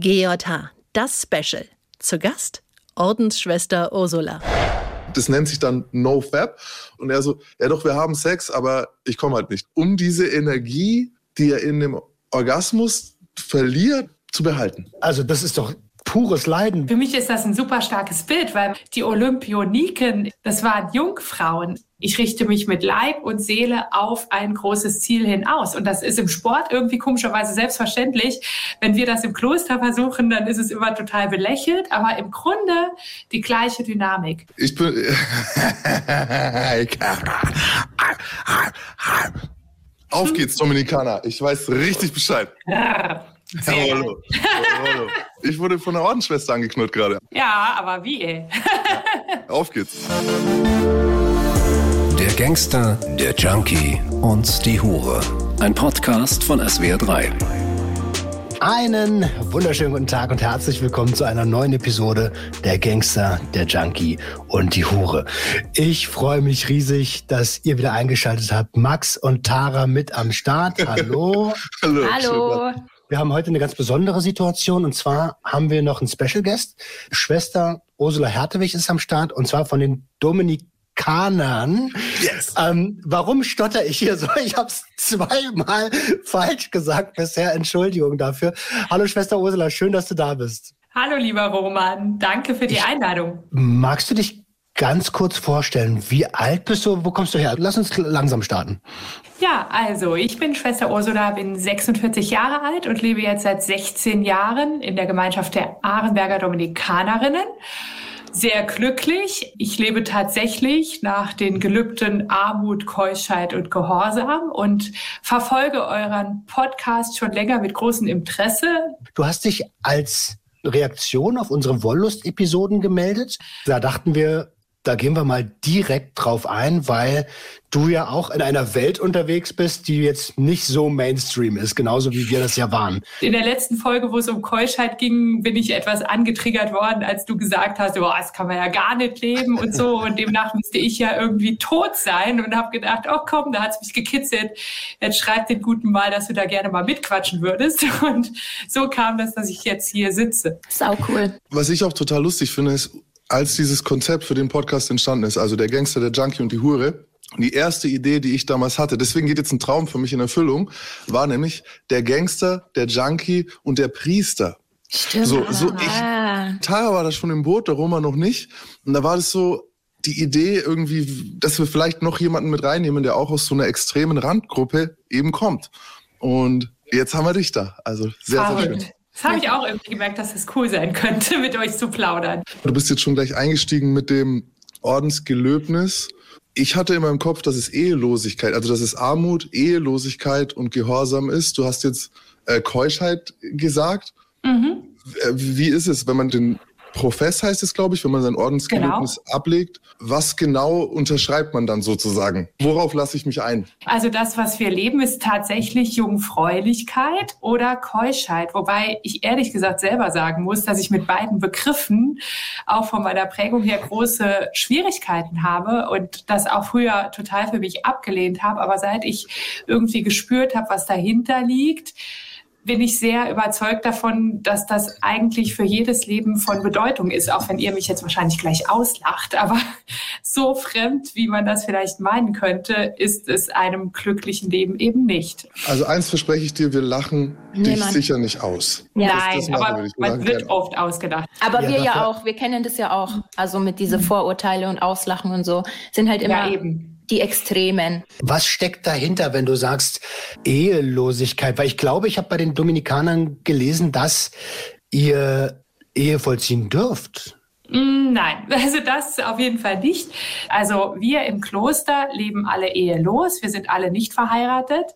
GJH, das Special. Zu Gast Ordensschwester Ursula. Das nennt sich dann No Fab. Und er so, ja doch, wir haben Sex, aber ich komme halt nicht. Um diese Energie, die er in dem Orgasmus verliert, zu behalten. Also das ist doch pures Leiden. Für mich ist das ein super starkes Bild, weil die Olympioniken, das waren Jungfrauen. Ich richte mich mit Leib und Seele auf ein großes Ziel hinaus. Und das ist im Sport irgendwie komischerweise selbstverständlich. Wenn wir das im Kloster versuchen, dann ist es immer total belächelt. Aber im Grunde die gleiche Dynamik. Ich bin. Auf geht's, Dominikaner. Ich weiß richtig Bescheid. Sehr Hallo. Hallo. Ich wurde von der Ordensschwester angeknurrt gerade. Ja, aber wie? ey? Auf geht's. Der Gangster, der Junkie und die Hure. Ein Podcast von SWR3. Einen wunderschönen guten Tag und herzlich willkommen zu einer neuen Episode der Gangster, der Junkie und die Hure. Ich freue mich riesig, dass ihr wieder eingeschaltet habt. Max und Tara mit am Start. Hallo. Hallo. Hallo. Wir haben heute eine ganz besondere Situation und zwar haben wir noch einen Special Guest. Schwester Ursula Hertewig ist am Start und zwar von den Dominikanern. Yes. Ähm, warum stotter ich hier so? Ich habe es zweimal falsch gesagt bisher. Entschuldigung dafür. Hallo Schwester Ursula, schön, dass du da bist. Hallo, lieber Roman. Danke für die Einladung. Magst du dich ganz kurz vorstellen? Wie alt bist du? Wo kommst du her? Lass uns langsam starten. Ja, also ich bin Schwester Ursula, bin 46 Jahre alt und lebe jetzt seit 16 Jahren in der Gemeinschaft der Arenberger Dominikanerinnen. Sehr glücklich. Ich lebe tatsächlich nach den Gelübden Armut, Keuschheit und Gehorsam und verfolge euren Podcast schon länger mit großem Interesse. Du hast dich als Reaktion auf unsere Wollust-Episoden gemeldet. Da dachten wir, da gehen wir mal direkt drauf ein, weil du ja auch in einer Welt unterwegs bist, die jetzt nicht so Mainstream ist, genauso wie wir das ja waren. In der letzten Folge, wo es um Keuschheit ging, bin ich etwas angetriggert worden, als du gesagt hast, oh, das kann man ja gar nicht leben und so. Und demnach müsste ich ja irgendwie tot sein und habe gedacht, oh komm, da hat's mich gekitzelt. Jetzt schreib den Guten mal, dass du da gerne mal mitquatschen würdest. Und so kam das, dass ich jetzt hier sitze. Sau cool. Was ich auch total lustig finde, ist, als dieses Konzept für den Podcast entstanden ist, also der Gangster, der Junkie und die Hure, die erste Idee, die ich damals hatte, deswegen geht jetzt ein Traum für mich in Erfüllung, war nämlich der Gangster, der Junkie und der Priester. Stimmt. So, so ich, Ah. Tara war da schon im Boot, der Roma noch nicht. Und da war das so die Idee irgendwie, dass wir vielleicht noch jemanden mit reinnehmen, der auch aus so einer extremen Randgruppe eben kommt. Und jetzt haben wir dich da. Also sehr, sehr schön. Das habe ich auch irgendwie gemerkt, dass es cool sein könnte, mit euch zu plaudern. Du bist jetzt schon gleich eingestiegen mit dem Ordensgelöbnis. Ich hatte in meinem Kopf, dass es Ehelosigkeit, also dass es Armut, Ehelosigkeit und Gehorsam ist. Du hast jetzt äh, Keuschheit gesagt. Mhm. Äh, Wie ist es, wenn man den Profess heißt es, glaube ich, wenn man sein Ordensgelöbnis ablegt? Was genau unterschreibt man dann sozusagen? Worauf lasse ich mich ein? Also das, was wir leben, ist tatsächlich Jungfräulichkeit oder Keuschheit. Wobei ich ehrlich gesagt selber sagen muss, dass ich mit beiden Begriffen auch von meiner Prägung her große Schwierigkeiten habe und das auch früher total für mich abgelehnt habe. Aber seit ich irgendwie gespürt habe, was dahinter liegt, bin ich sehr überzeugt davon, dass das eigentlich für jedes Leben von Bedeutung ist, auch wenn ihr mich jetzt wahrscheinlich gleich auslacht. Aber so fremd, wie man das vielleicht meinen könnte, ist es einem glücklichen Leben eben nicht. Also eins verspreche ich dir, wir lachen dich Niemand. sicher nicht aus. Ja. Nein, das aber wir man wird gerne. oft ausgedacht. Aber Ja, wir ja auch, wir kennen das ja auch. Also mit diese Vorurteile und Auslachen und so sind halt immer Ja, eben. Die Extremen. Was steckt dahinter, wenn du sagst Ehelosigkeit? Weil ich glaube, ich habe bei den Dominikanern gelesen, dass ihr Ehe vollziehen dürft. Mm, Nein, also das auf jeden Fall nicht. Also wir im Kloster leben alle ehelos, wir sind alle nicht verheiratet,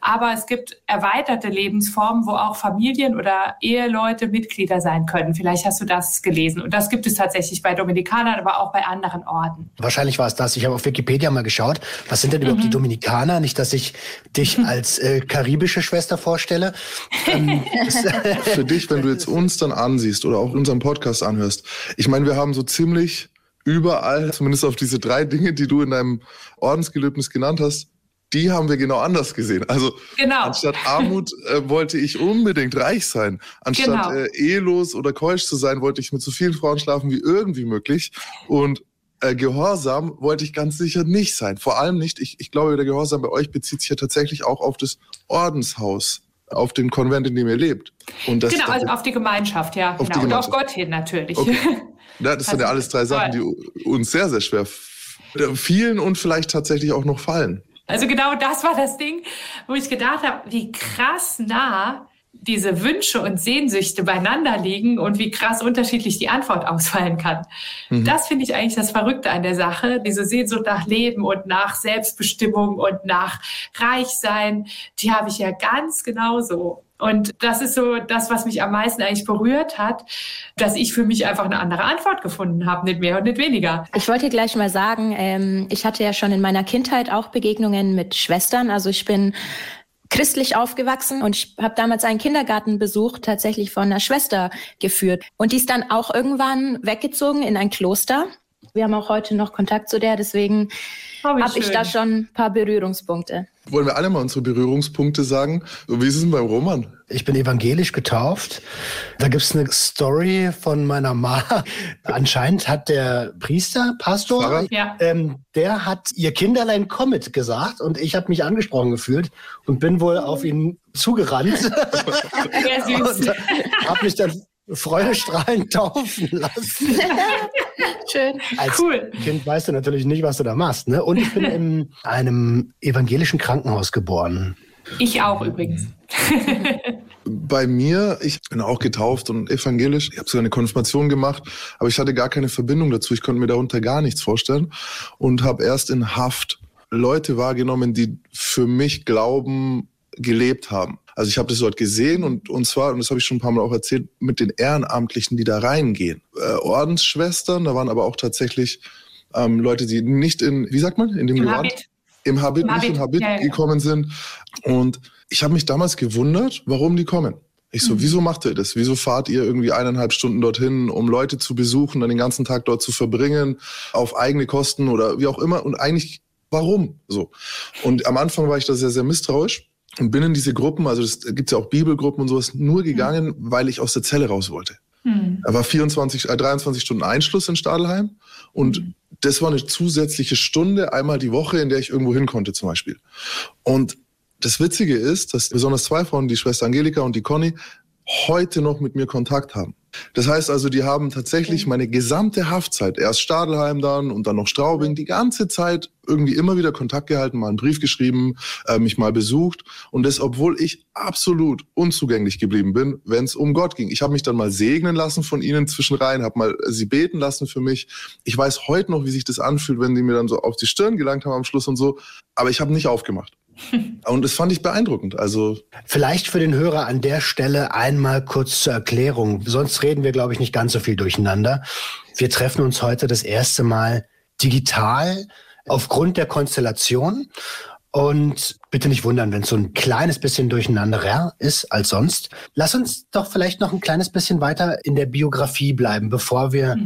aber es gibt erweiterte Lebensformen, wo auch Familien oder Eheleute Mitglieder sein können. Vielleicht hast du das gelesen und das gibt es tatsächlich bei Dominikanern, aber auch bei anderen Orten. Wahrscheinlich war es das. Ich habe auf Wikipedia mal geschaut. Was sind denn überhaupt die Dominikaner? Nicht, dass ich dich als äh, karibische Schwester vorstelle. Ähm, Für dich, wenn du jetzt uns dann ansiehst oder auch unseren Podcast anhörst. Ich meine, wir haben so ziemlich überall, zumindest auf diese drei Dinge, die du in deinem Ordensgelöbnis genannt hast, die haben wir genau anders gesehen. Also Genau. anstatt Armut äh, wollte ich unbedingt reich sein. Anstatt Genau. äh, ehelos oder keusch zu sein, wollte ich mit so vielen Frauen schlafen wie irgendwie möglich. Und äh, Gehorsam wollte ich ganz sicher nicht sein. Vor allem nicht, ich, ich glaube, der Gehorsam bei euch bezieht sich ja tatsächlich auch auf das Ordenshaus, auf den Konvent, in dem ihr lebt. Und das, genau, also auf die Gemeinschaft, ja. Auf genau. Und auf. Gott hin natürlich. Okay. Ja, das sind ja Also, alles drei Sachen, die uns sehr, sehr schwer f- fielen und vielleicht tatsächlich auch noch fallen. Also genau das war das Ding, wo ich gedacht habe, wie krass nah diese Wünsche und Sehnsüchte beieinander liegen und wie krass unterschiedlich die Antwort ausfallen kann. Das finde ich eigentlich das Verrückte an der Sache. Diese Sehnsucht nach Leben und nach Selbstbestimmung und nach Reichsein, die habe ich ja ganz genauso. Und das ist so das, was mich am meisten eigentlich berührt hat, dass ich für mich einfach eine andere Antwort gefunden habe, nicht mehr und nicht weniger. Ich wollte gleich mal sagen, ähm, ich hatte ja schon in meiner Kindheit auch Begegnungen mit Schwestern. Also ich bin christlich aufgewachsen und ich habe damals einen Kindergartenbesuch tatsächlich von einer Schwester geführt. Und die ist dann auch irgendwann weggezogen in ein Kloster. Wir haben auch heute noch Kontakt zu der, deswegen Oh, habe ich da schon ein paar Berührungspunkte. Wollen wir alle mal unsere Berührungspunkte sagen? Wie ist es denn beim Roman? Ich bin evangelisch getauft. Da gibt's eine Story von meiner Ma. Anscheinend hat der Priester, Pastor? Ja. ähm, der hat ihr Kinderlein Comet gesagt und ich habe mich angesprochen gefühlt und bin wohl auf ihn zugerannt Sehr süß. und habe mich dann freudestrahlend taufen lassen. Schön. Als Cool. Kind weißt du natürlich nicht, was du da machst. Ne? Und ich bin in einem evangelischen Krankenhaus geboren. Ich auch übrigens. Bei mir, ich bin auch getauft und evangelisch. Ich habe sogar eine Konfirmation gemacht, aber ich hatte gar keine Verbindung dazu. Ich konnte mir darunter gar nichts vorstellen und habe erst in Haft Leute wahrgenommen, die für mich Glauben gelebt haben. Also ich habe das dort gesehen und, und zwar, und das habe ich schon ein paar Mal auch erzählt, mit den Ehrenamtlichen, die da reingehen. Äh, Ordensschwestern, da waren aber auch tatsächlich ähm, Leute, die nicht in, wie sagt man, in dem Im Gewand? Habit. im Habit, Im nicht Habit, in Habit ja, ja. gekommen sind. Und ich habe mich damals gewundert, warum die kommen. Ich Mhm. so, wieso macht ihr das? Wieso fahrt ihr irgendwie eineinhalb Stunden dorthin, um Leute zu besuchen, dann den ganzen Tag dort zu verbringen, auf eigene Kosten oder wie auch immer? Und eigentlich, warum so? Und am Anfang war ich da sehr, sehr misstrauisch und bin in diese Gruppen, also es gibt ja auch Bibelgruppen und sowas, nur gegangen, weil ich aus der Zelle raus wollte. Hm. Da war 24, äh, 23 Stunden Einschluss in Stadelheim und das war eine zusätzliche Stunde einmal die Woche, in der ich irgendwo hin konnte zum Beispiel. Und das Witzige ist, dass besonders zwei Frauen, die Schwester Angelika und die Conny, heute noch mit mir Kontakt haben. Das heißt also, die haben tatsächlich meine gesamte Haftzeit, erst Stadelheim dann und dann noch Straubing, die ganze Zeit irgendwie immer wieder Kontakt gehalten, mal einen Brief geschrieben, äh, mich mal besucht. Und das, obwohl ich absolut unzugänglich geblieben bin, wenn es um Gott ging. Ich habe mich dann mal segnen lassen von ihnen zwischenrein, habe mal sie beten lassen für mich. Ich weiß heute noch, wie sich das anfühlt, wenn die mir dann so auf die Stirn gelangt haben am Schluss und so. Aber ich habe nicht aufgemacht. Und das fand ich beeindruckend. Also Vielleicht für den Hörer an der Stelle einmal kurz zur Erklärung. Sonst reden wir, glaube ich, nicht ganz so viel durcheinander. Wir treffen uns heute das erste Mal digital aufgrund der Konstellation. Und bitte nicht wundern, wenn es so ein kleines bisschen durcheinanderer ist als sonst. Lass uns doch vielleicht noch ein kleines bisschen weiter in der Biografie bleiben, bevor wir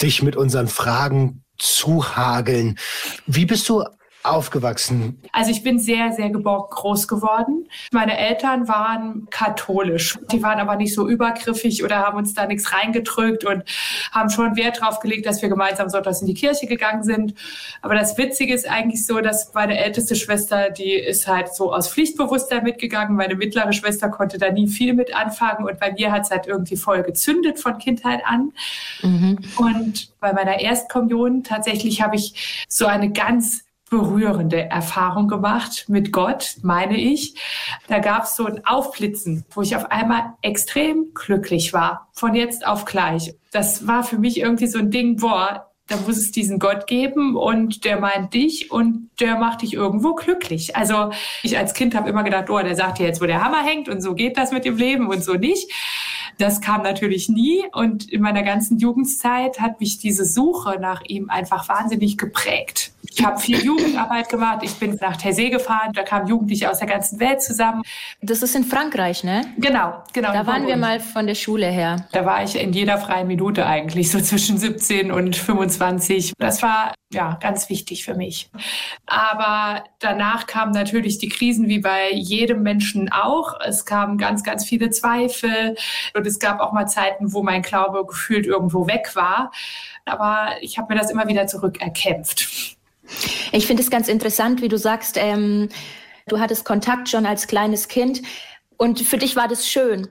dich mit unseren Fragen zuhageln. Wie bist du aufgewachsen? Also ich bin sehr, sehr geborgen groß geworden. Meine Eltern waren katholisch. Die waren aber nicht so übergriffig oder haben uns da nichts reingedrückt und haben schon Wert drauf gelegt, dass wir gemeinsam sonntags in die Kirche gegangen sind. Aber das Witzige ist eigentlich so, dass meine älteste Schwester, die ist halt so aus Pflichtbewusstsein mitgegangen. Meine mittlere Schwester konnte da nie viel mit anfangen und bei mir hat es halt irgendwie voll gezündet von Kindheit an. Und bei meiner Erstkommunion tatsächlich habe ich so eine ganz berührende Erfahrung gemacht mit Gott, meine ich. Da gab es so ein Aufblitzen, wo ich auf einmal extrem glücklich war, von jetzt auf gleich. Das war für mich irgendwie so ein Ding, boah, da muss es diesen Gott geben und der meint dich und der macht dich irgendwo glücklich. Also ich als Kind habe immer gedacht, oh, der sagt dir jetzt, wo der Hammer hängt und so geht das mit dem Leben und so nicht. Das kam natürlich nie und in meiner ganzen Jugendzeit hat mich diese Suche nach ihm einfach wahnsinnig geprägt. Ich habe viel Jugendarbeit gemacht. Ich bin nach Taizé gefahren. Da kamen Jugendliche aus der ganzen Welt zusammen. Das ist in Frankreich, ne? Genau, genau. Da waren wir mal von der Schule her. Da war ich in jeder freien Minute eigentlich, so zwischen 17 und 25. Das war ja ganz wichtig für mich. Aber danach kamen natürlich die Krisen wie bei jedem Menschen auch. Es kamen ganz, ganz viele Zweifel und es gab auch mal Zeiten, wo mein Glaube gefühlt irgendwo weg war. Aber ich habe mir das immer wieder zurückerkämpft. Ich finde es ganz interessant, wie du sagst, ähm, du hattest Kontakt schon als kleines Kind und für dich war das schön.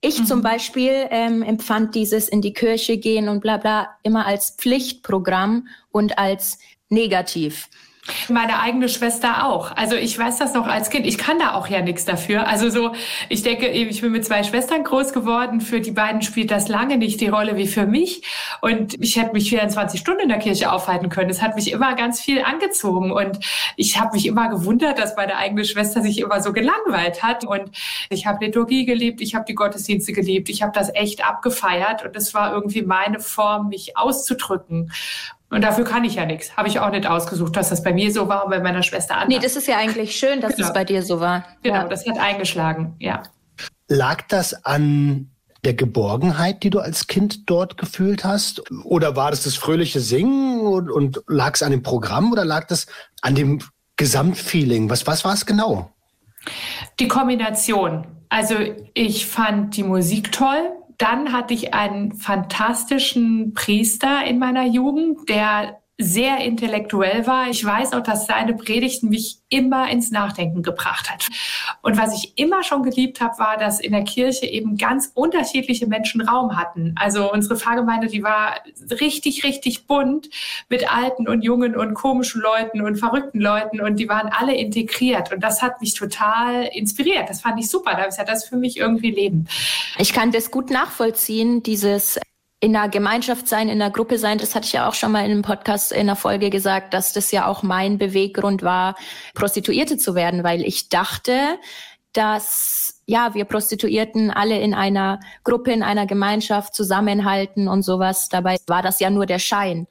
Ich mhm. zum Beispiel ähm, empfand dieses in die Kirche gehen und bla bla immer als Pflichtprogramm und als negativ. Meine eigene Schwester auch. Also ich weiß das noch als Kind. Ich kann da auch ja nichts dafür. Also so, ich denke, ich bin mit zwei Schwestern groß geworden. Für die beiden spielt das lange nicht die Rolle wie für mich. Und ich hätte mich 24 Stunden in der Kirche aufhalten können. Es hat mich immer ganz viel angezogen. Und ich habe mich immer gewundert, dass meine eigene Schwester sich immer so gelangweilt hat. Und ich habe Liturgie geliebt, ich habe die Gottesdienste geliebt, ich habe das echt abgefeiert. Und es war irgendwie meine Form, mich auszudrücken. Und dafür kann ich ja nichts. Habe ich auch nicht ausgesucht, dass das bei mir so war und bei meiner Schwester anders. Nee, das ist ja eigentlich schön, dass Genau. es bei dir so war. Genau, Ja. das hat eingeschlagen, ja. Lag das an der Geborgenheit, die du als Kind dort gefühlt hast? Oder war das das fröhliche Singen und, und lag es an dem Programm oder lag das an dem Gesamtfeeling? Was, was war es genau? Die Kombination. Also ich fand die Musik toll. Dann hatte ich einen fantastischen Priester in meiner Jugend, der sehr intellektuell war. Ich weiß auch, dass seine Predigten mich immer ins Nachdenken gebracht hat. Und was ich immer schon geliebt habe, war, dass in der Kirche eben ganz unterschiedliche Menschen Raum hatten. Also unsere Pfarrgemeinde, die war richtig, richtig bunt mit alten und jungen und komischen Leuten und verrückten Leuten und die waren alle integriert. Und das hat mich total inspiriert. Das fand ich super. Da ist ja das für mich irgendwie Leben. Ich kann das gut nachvollziehen, dieses in einer Gemeinschaft sein, in einer Gruppe sein. Das hatte ich ja auch schon mal in einem Podcast in einer Folge gesagt, dass das ja auch mein Beweggrund war, Prostituierte zu werden, weil ich dachte, dass ja wir Prostituierten alle in einer Gruppe, in einer Gemeinschaft zusammenhalten und sowas. Dabei war das ja nur der Schein.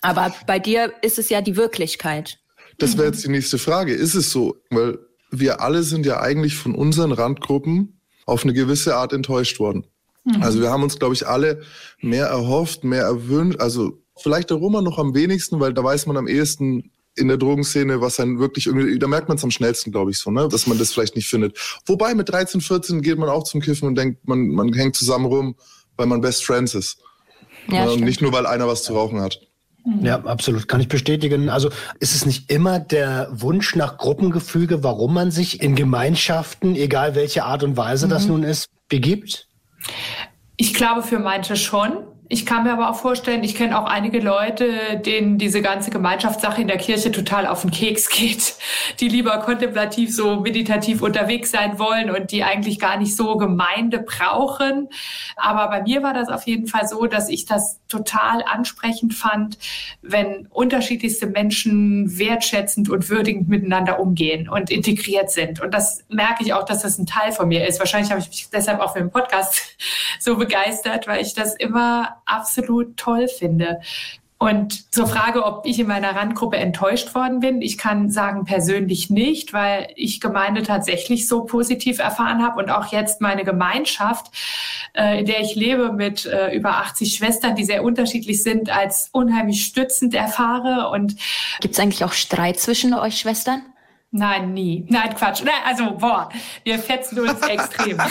Aber bei dir ist es ja die Wirklichkeit. Das wäre jetzt die nächste Frage. Ist es so? Weil wir alle sind ja eigentlich von unseren Randgruppen auf eine gewisse Art enttäuscht worden. Also wir haben uns, glaube ich, alle mehr erhofft, mehr erwünscht. Also vielleicht der Roma noch am wenigsten, weil da weiß man am ehesten in der Drogenszene, was dann wirklich irgendwie, da merkt man es am schnellsten, glaube ich, so, ne, dass man das vielleicht nicht findet. Wobei mit 13, 14 geht man auch zum Kiffen und denkt, man, man hängt zusammen rum, weil man Best Friends ist. Ja, und stimmt. nicht nur, weil einer was zu rauchen hat. Ja, absolut. Kann ich bestätigen. Also ist es nicht immer der Wunsch nach Gruppengefüge, warum man sich in Gemeinschaften, egal welche Art und Weise das nun ist, begibt? Ich glaube für manche schon. Ich kann mir aber auch vorstellen, ich kenne auch einige Leute, denen diese ganze Gemeinschaftssache in der Kirche total auf den Keks geht, die lieber kontemplativ so meditativ unterwegs sein wollen und die eigentlich gar nicht so Gemeinde brauchen. Aber bei mir war das auf jeden Fall so, dass ich das total ansprechend fand, wenn unterschiedlichste Menschen wertschätzend und würdigend miteinander umgehen und integriert sind. Und das merke ich auch, dass das ein Teil von mir ist. Wahrscheinlich habe ich mich deshalb auch für den Podcast so begeistert, weil ich das immer absolut toll finde. Und zur Frage, ob ich in meiner Randgruppe enttäuscht worden bin, ich kann sagen persönlich nicht, weil ich Gemeinde tatsächlich so positiv erfahren habe und auch jetzt meine Gemeinschaft, äh, in der ich lebe mit äh, über 80 Schwestern, die sehr unterschiedlich sind, als unheimlich stützend erfahre und Gibt es eigentlich auch Streit zwischen euch Schwestern? Nein, nie. Nein, Quatsch. Nein, also, boah, wir fetzen uns extrem.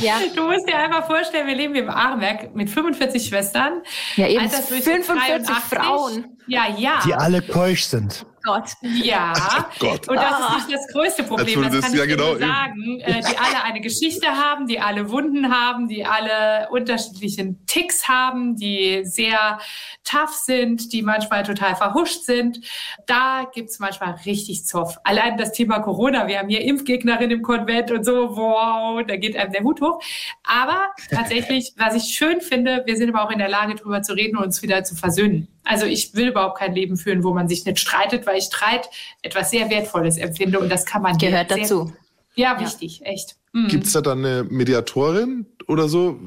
Ja. Du musst dir einfach vorstellen, wir leben im Arenberg mit 45 Schwestern. Ja, eben Altersdurchschnitt 45 Frauen. Ja, ja. Die alle keusch sind. Gott. Ja, Gott. und das ist nicht das größte Problem, das kann ich ja, genau, sagen, äh, die alle eine Geschichte haben, die alle Wunden haben, die alle unterschiedlichen Ticks haben, die sehr tough sind, die manchmal total verhuscht sind. Da gibt's manchmal richtig Zoff. Allein das Thema Corona, wir haben hier Impfgegnerin im Konvent und so, wow, da geht einem der Hut hoch. Aber tatsächlich, was ich schön finde, wir sind aber auch in der Lage, drüber zu reden und uns wieder zu versöhnen. Also ich will überhaupt kein Leben führen, wo man sich nicht streitet, weil ich Streit etwas sehr Wertvolles empfinde und das kann man Gehört sehr, dazu. Ja, wichtig, echt. Mhm. Gibt es da dann eine Mediatorin oder so?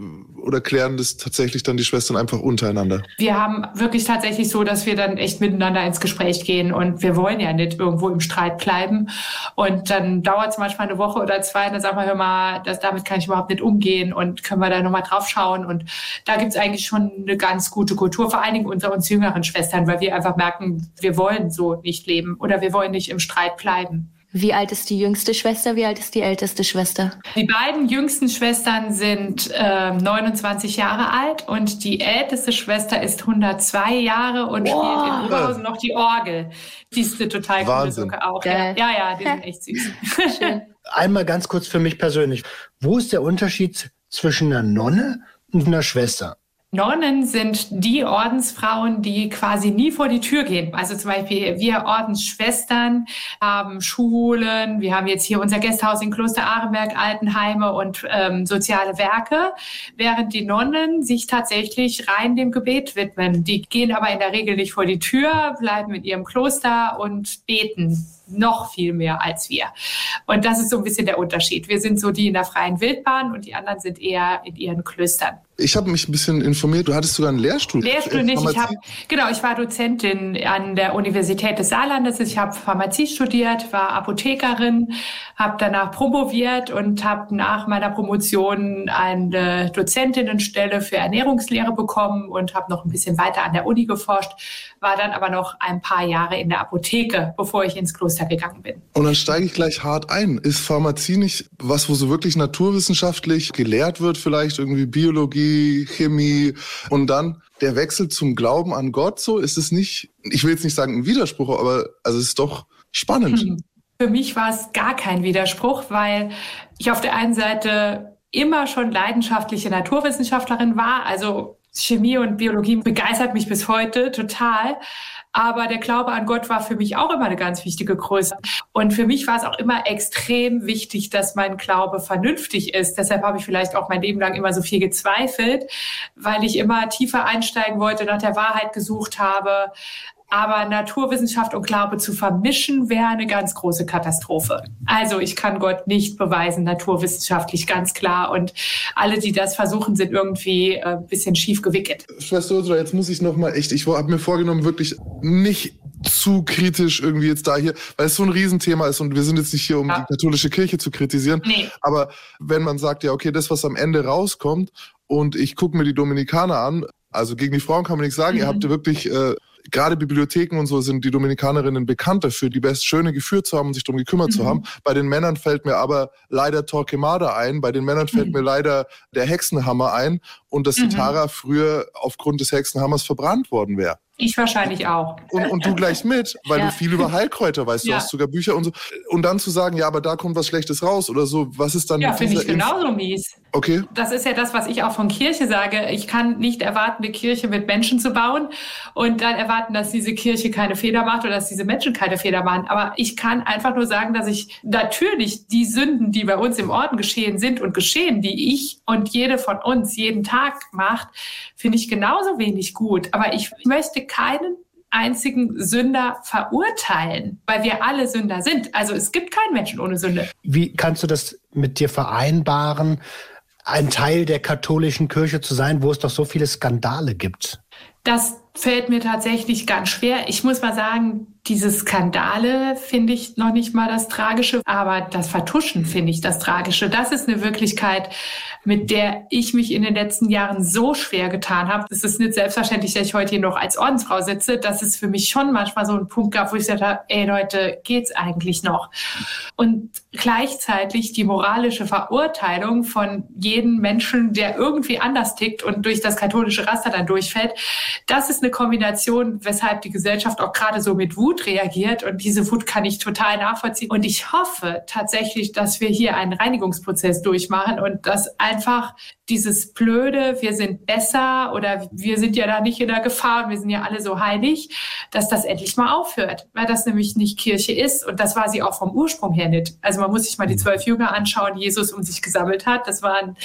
Oder klären das tatsächlich dann die Schwestern einfach untereinander? Wir haben wirklich tatsächlich so, dass wir dann echt miteinander ins Gespräch gehen und wir wollen ja nicht irgendwo im Streit bleiben. Und dann dauert es manchmal eine Woche oder zwei und dann sagen wir, hör mal, das, damit kann ich überhaupt nicht umgehen und können wir da nochmal drauf schauen. Und da gibt es eigentlich schon eine ganz gute Kultur, vor allen Dingen unter uns jüngeren Schwestern, weil wir einfach merken, wir wollen so nicht leben oder wir wollen nicht im Streit bleiben. Wie alt ist die jüngste Schwester? Wie alt ist die älteste Schwester? Die beiden jüngsten Schwestern sind äh, 29 Jahre alt und die älteste Schwester ist 102 Jahre und wow. spielt in Oberhausen noch die Orgel. Die ist eine total coole Sucke auch. Ja, ja, ja, die sind echt süß. Schön. Einmal ganz kurz für mich persönlich. Wo ist der Unterschied zwischen einer Nonne und einer Schwester? Nonnen sind die Ordensfrauen, die quasi nie vor die Tür gehen. Also zum Beispiel wir Ordensschwestern haben Schulen, wir haben jetzt hier unser Gästehaus in Kloster Arenberg, Altenheime und ähm, soziale Werke, während die Nonnen sich tatsächlich rein dem Gebet widmen. Die gehen aber in der Regel nicht vor die Tür, bleiben in ihrem Kloster und beten noch viel mehr als wir. Und das ist so ein bisschen der Unterschied. Wir sind so die in der freien Wildbahn und die anderen sind eher in ihren Klöstern. Ich habe mich ein bisschen informiert. Du hattest sogar einen Lehrstuhl. Lehrstuhl nicht. Ich hab, genau, ich war Dozentin an der Universität des Saarlandes. Ich habe Pharmazie studiert, war Apothekerin, habe danach promoviert und habe nach meiner Promotion eine Dozentinnenstelle für Ernährungslehre bekommen und habe noch ein bisschen weiter an der Uni geforscht, war dann aber noch ein paar Jahre in der Apotheke, bevor ich ins Kloster gegangen bin. Und dann steige ich gleich hart ein. Ist Pharmazie nicht was, wo so wirklich naturwissenschaftlich gelehrt wird, vielleicht irgendwie Biologie? Chemie und dann der Wechsel zum Glauben an Gott so, ist es nicht, ich will jetzt nicht sagen ein Widerspruch, aber also es ist doch spannend. Hm. Für mich war es gar kein Widerspruch, weil ich auf der einen Seite immer schon leidenschaftliche Naturwissenschaftlerin war, also Chemie und Biologie begeistert mich bis heute total. Aber der Glaube an Gott war für mich auch immer eine ganz wichtige Größe. Und für mich war es auch immer extrem wichtig, dass mein Glaube vernünftig ist. Deshalb habe ich vielleicht auch mein Leben lang immer so viel gezweifelt, weil ich immer tiefer einsteigen wollte, nach der Wahrheit gesucht habe. Aber Naturwissenschaft und Glaube zu vermischen, wäre eine ganz große Katastrophe. Also ich kann Gott nicht beweisen, naturwissenschaftlich ganz klar. Und alle, die das versuchen, sind irgendwie äh, ein bisschen schief gewickelt. Schwester Ursula, jetzt muss ich noch mal echt, ich habe mir vorgenommen, wirklich nicht zu kritisch irgendwie jetzt da hier, weil es so ein Riesenthema ist und wir sind jetzt nicht hier, um ja. die katholische Kirche zu kritisieren. Nee. Aber wenn man sagt, ja, okay, das, was am Ende rauskommt und ich gucke mir die Dominikaner an, also gegen die Frauen kann man nichts sagen, mhm. ihr habt ja wirklich äh, gerade Bibliotheken und so sind die Dominikanerinnen bekannt dafür, die best schöne geführt zu haben und sich darum gekümmert mhm. zu haben. Bei den Männern fällt mir aber leider Torquemada ein, bei den Männern fällt mhm. mir leider der Hexenhammer ein und dass die mhm. Tara früher aufgrund des Hexenhammers verbrannt worden wäre. Ich wahrscheinlich auch. Und, und du gleich mit, weil ja. du viel über Heilkräuter weißt. Du ja. hast sogar Bücher und so. Und dann zu sagen, ja, aber da kommt was Schlechtes raus oder so. Was ist dann? Ja, finde ich genauso mies. Okay. Das ist ja das, was ich auch von Kirche sage. Ich kann nicht erwarten, eine Kirche mit Menschen zu bauen und dann erwarten, dass diese Kirche keine Fehler macht oder dass diese Menschen keine Fehler machen. Aber ich kann einfach nur sagen, dass ich natürlich die Sünden, die bei uns im Orden geschehen sind und geschehen, die ich und jede von uns jeden Tag macht, finde ich genauso wenig gut. Aber ich möchte keinen einzigen Sünder verurteilen, weil wir alle Sünder sind. Also es gibt keinen Menschen ohne Sünde. Wie kannst du das mit dir vereinbaren, ein Teil der katholischen Kirche zu sein, wo es doch so viele Skandale gibt? Das fällt mir tatsächlich ganz schwer. Ich muss mal sagen, diese Skandale finde ich noch nicht mal das Tragische, aber das Vertuschen finde ich das Tragische. Das ist eine Wirklichkeit, mit der ich mich in den letzten Jahren so schwer getan habe. Es ist nicht selbstverständlich, dass ich heute hier noch als Ordensfrau sitze. dass es für mich schon manchmal so einen Punkt gab, wo ich gesagt habe, ey Leute, geht's eigentlich noch? Und gleichzeitig die moralische Verurteilung von jedem Menschen, der irgendwie anders tickt und durch das katholische Raster dann durchfällt, das ist eine Kombination, weshalb die Gesellschaft auch gerade so mit Wut reagiert und diese Wut kann ich total nachvollziehen. Und ich hoffe tatsächlich, dass wir hier einen Reinigungsprozess durchmachen und dass einfach dieses blöde, wir sind besser oder wir sind ja da nicht in der Gefahr und wir sind ja alle so heilig, dass das endlich mal aufhört, weil das nämlich nicht Kirche ist und das war sie auch vom Ursprung her nicht. Also man muss sich mal die zwölf Jünger anschauen, die Jesus um sich gesammelt hat. Das waren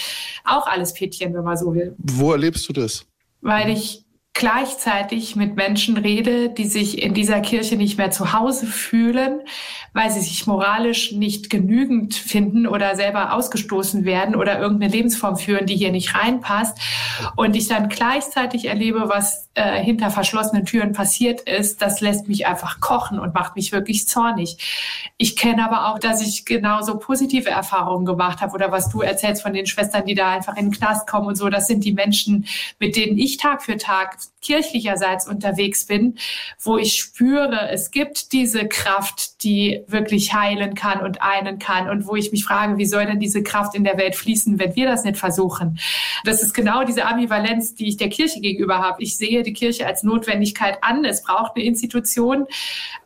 auch alles Pädchen, wenn man so will. Wo erlebst du das? Weil ich gleichzeitig mit Menschen rede, die sich in dieser Kirche nicht mehr zu Hause fühlen, weil sie sich moralisch nicht genügend finden oder selber ausgestoßen werden oder irgendeine Lebensform führen, die hier nicht reinpasst. Und ich dann gleichzeitig erlebe, was äh, hinter verschlossenen Türen passiert ist, das lässt mich einfach kochen und macht mich wirklich zornig. Ich kenne aber auch, dass ich genauso positive Erfahrungen gemacht habe oder was du erzählst von den Schwestern, die da einfach in den Knast kommen und so. Das sind die Menschen, mit denen ich Tag für Tag kirchlicherseits unterwegs bin, wo ich spüre, es gibt diese Kraft, die wirklich heilen kann und einen kann und wo ich mich frage, wie soll denn diese Kraft in der Welt fließen, wenn wir das nicht versuchen? Das ist genau diese Ambivalenz, die ich der Kirche gegenüber habe. Ich sehe die Kirche als Notwendigkeit an. Es braucht eine Institution.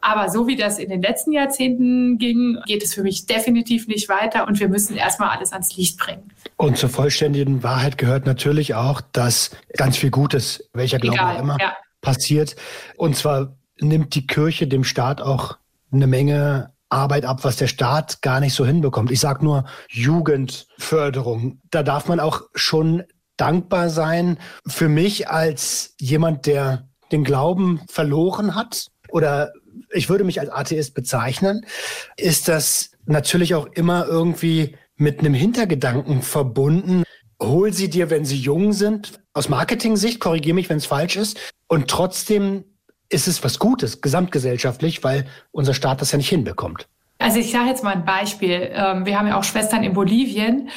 Aber so wie das in den letzten Jahrzehnten ging, geht es für mich definitiv nicht weiter und wir müssen erstmal alles ans Licht bringen. Und zur vollständigen Wahrheit gehört natürlich auch, dass ganz viel Gutes, welcher Glaube auch immer, ja. passiert. Und zwar nimmt die Kirche dem Staat auch eine Menge Arbeit ab, was der Staat gar nicht so hinbekommt. Ich sage nur Jugendförderung. Da darf man auch schon dankbar sein. Für mich als jemand, der den Glauben verloren hat oder ich würde mich als Atheist bezeichnen, ist das natürlich auch immer irgendwie mit einem Hintergedanken verbunden. Hol sie dir, wenn sie jung sind. Aus Marketing-Sicht, korrigiere mich, wenn es falsch ist. Und trotzdem ist es was Gutes, gesamtgesellschaftlich, weil unser Staat das ja nicht hinbekommt. Also ich sage jetzt mal ein Beispiel. Ähm, wir haben ja auch Schwestern in Bolivien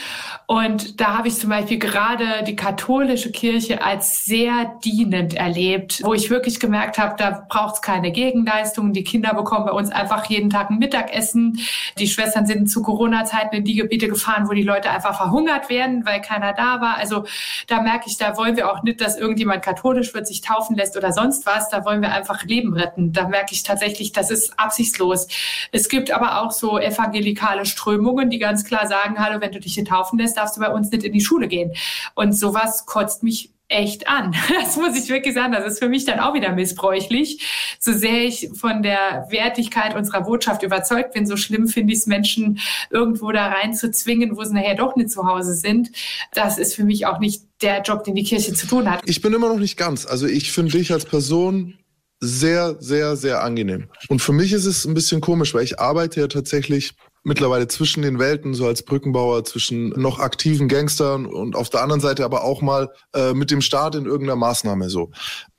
und da habe ich zum Beispiel gerade die katholische Kirche als sehr dienend erlebt, wo ich wirklich gemerkt habe, da braucht es keine Gegenleistungen. Die Kinder bekommen bei uns einfach jeden Tag ein Mittagessen. Die Schwestern sind zu Corona-Zeiten in die Gebiete gefahren, wo die Leute einfach verhungert werden, weil keiner da war. Also da merke ich, da wollen wir auch nicht, dass irgendjemand katholisch wird, sich taufen lässt oder sonst was. Da wollen wir einfach Leben retten. Da merke ich tatsächlich, das ist absichtslos. Es gibt aber auch so evangelikale Strömungen, die ganz klar sagen, hallo, wenn du dich hier taufen lässt, darfst du bei uns nicht in die Schule gehen. Und sowas kotzt mich echt an. Das muss ich wirklich sagen. Das ist für mich dann auch wieder missbräuchlich. So sehr ich von der Wertigkeit unserer Botschaft überzeugt bin, so schlimm finde ich es, Menschen irgendwo da rein zu zwingen, wo sie nachher doch nicht zu Hause sind. Das ist für mich auch nicht der Job, den die Kirche zu tun hat. Ich bin immer noch nicht ganz. Also ich finde dich als Person sehr, sehr, sehr angenehm. Und für mich ist es ein bisschen komisch, weil ich arbeite ja tatsächlich mittlerweile zwischen den Welten, so als Brückenbauer zwischen noch aktiven Gangstern und auf der anderen Seite aber auch mal äh, mit dem Staat in irgendeiner Maßnahme so.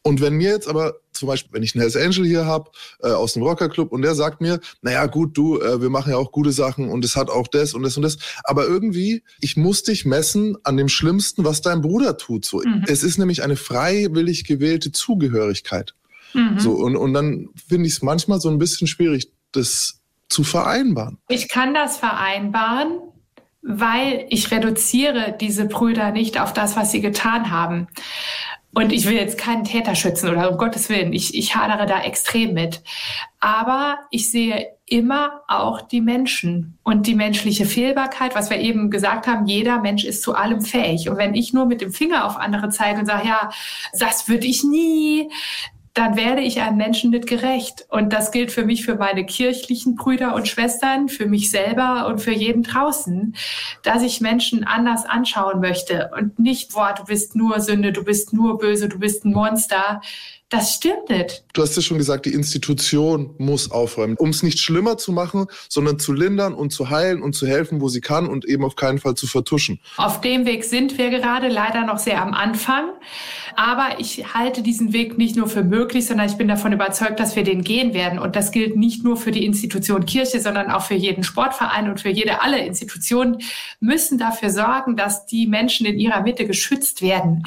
Und wenn mir jetzt aber zum Beispiel, wenn ich einen Hells Angel hier habe äh, aus dem Rockerclub und der sagt mir, naja gut, du, äh, wir machen ja auch gute Sachen und es hat auch das und das und das, aber irgendwie, ich muss dich messen an dem Schlimmsten, was dein Bruder tut. So, mhm. Es ist nämlich eine freiwillig gewählte Zugehörigkeit. Mhm. So, und, und dann finde ich es manchmal so ein bisschen schwierig, das zu vereinbaren. Ich kann das vereinbaren, weil ich reduziere diese Brüder nicht auf das, was sie getan haben. Und ich will jetzt keinen Täter schützen oder um Gottes Willen, ich, ich hadere da extrem mit. Aber ich sehe immer auch die Menschen und die menschliche Fehlbarkeit, was wir eben gesagt haben, jeder Mensch ist zu allem fähig. Und wenn ich nur mit dem Finger auf andere zeige und sage, ja, das würde ich nie, dann werde ich einem Menschen nicht gerecht. Und das gilt für mich, für meine kirchlichen Brüder und Schwestern, für mich selber und für jeden draußen, dass ich Menschen anders anschauen möchte und nicht, boah, du bist nur Sünde, du bist nur böse, du bist ein Monster. Das stimmt nicht. Du hast ja schon gesagt, die Institution muss aufräumen, um es nicht schlimmer zu machen, sondern zu lindern und zu heilen und zu helfen, wo sie kann und eben auf keinen Fall zu vertuschen. Auf dem Weg sind wir gerade leider noch sehr am Anfang. Aber ich halte diesen Weg nicht nur für möglich, sondern ich bin davon überzeugt, dass wir den gehen werden. Und das gilt nicht nur für die Institution Kirche, sondern auch für jeden Sportverein und für jede, alle Institutionen müssen dafür sorgen, dass die Menschen in ihrer Mitte geschützt werden.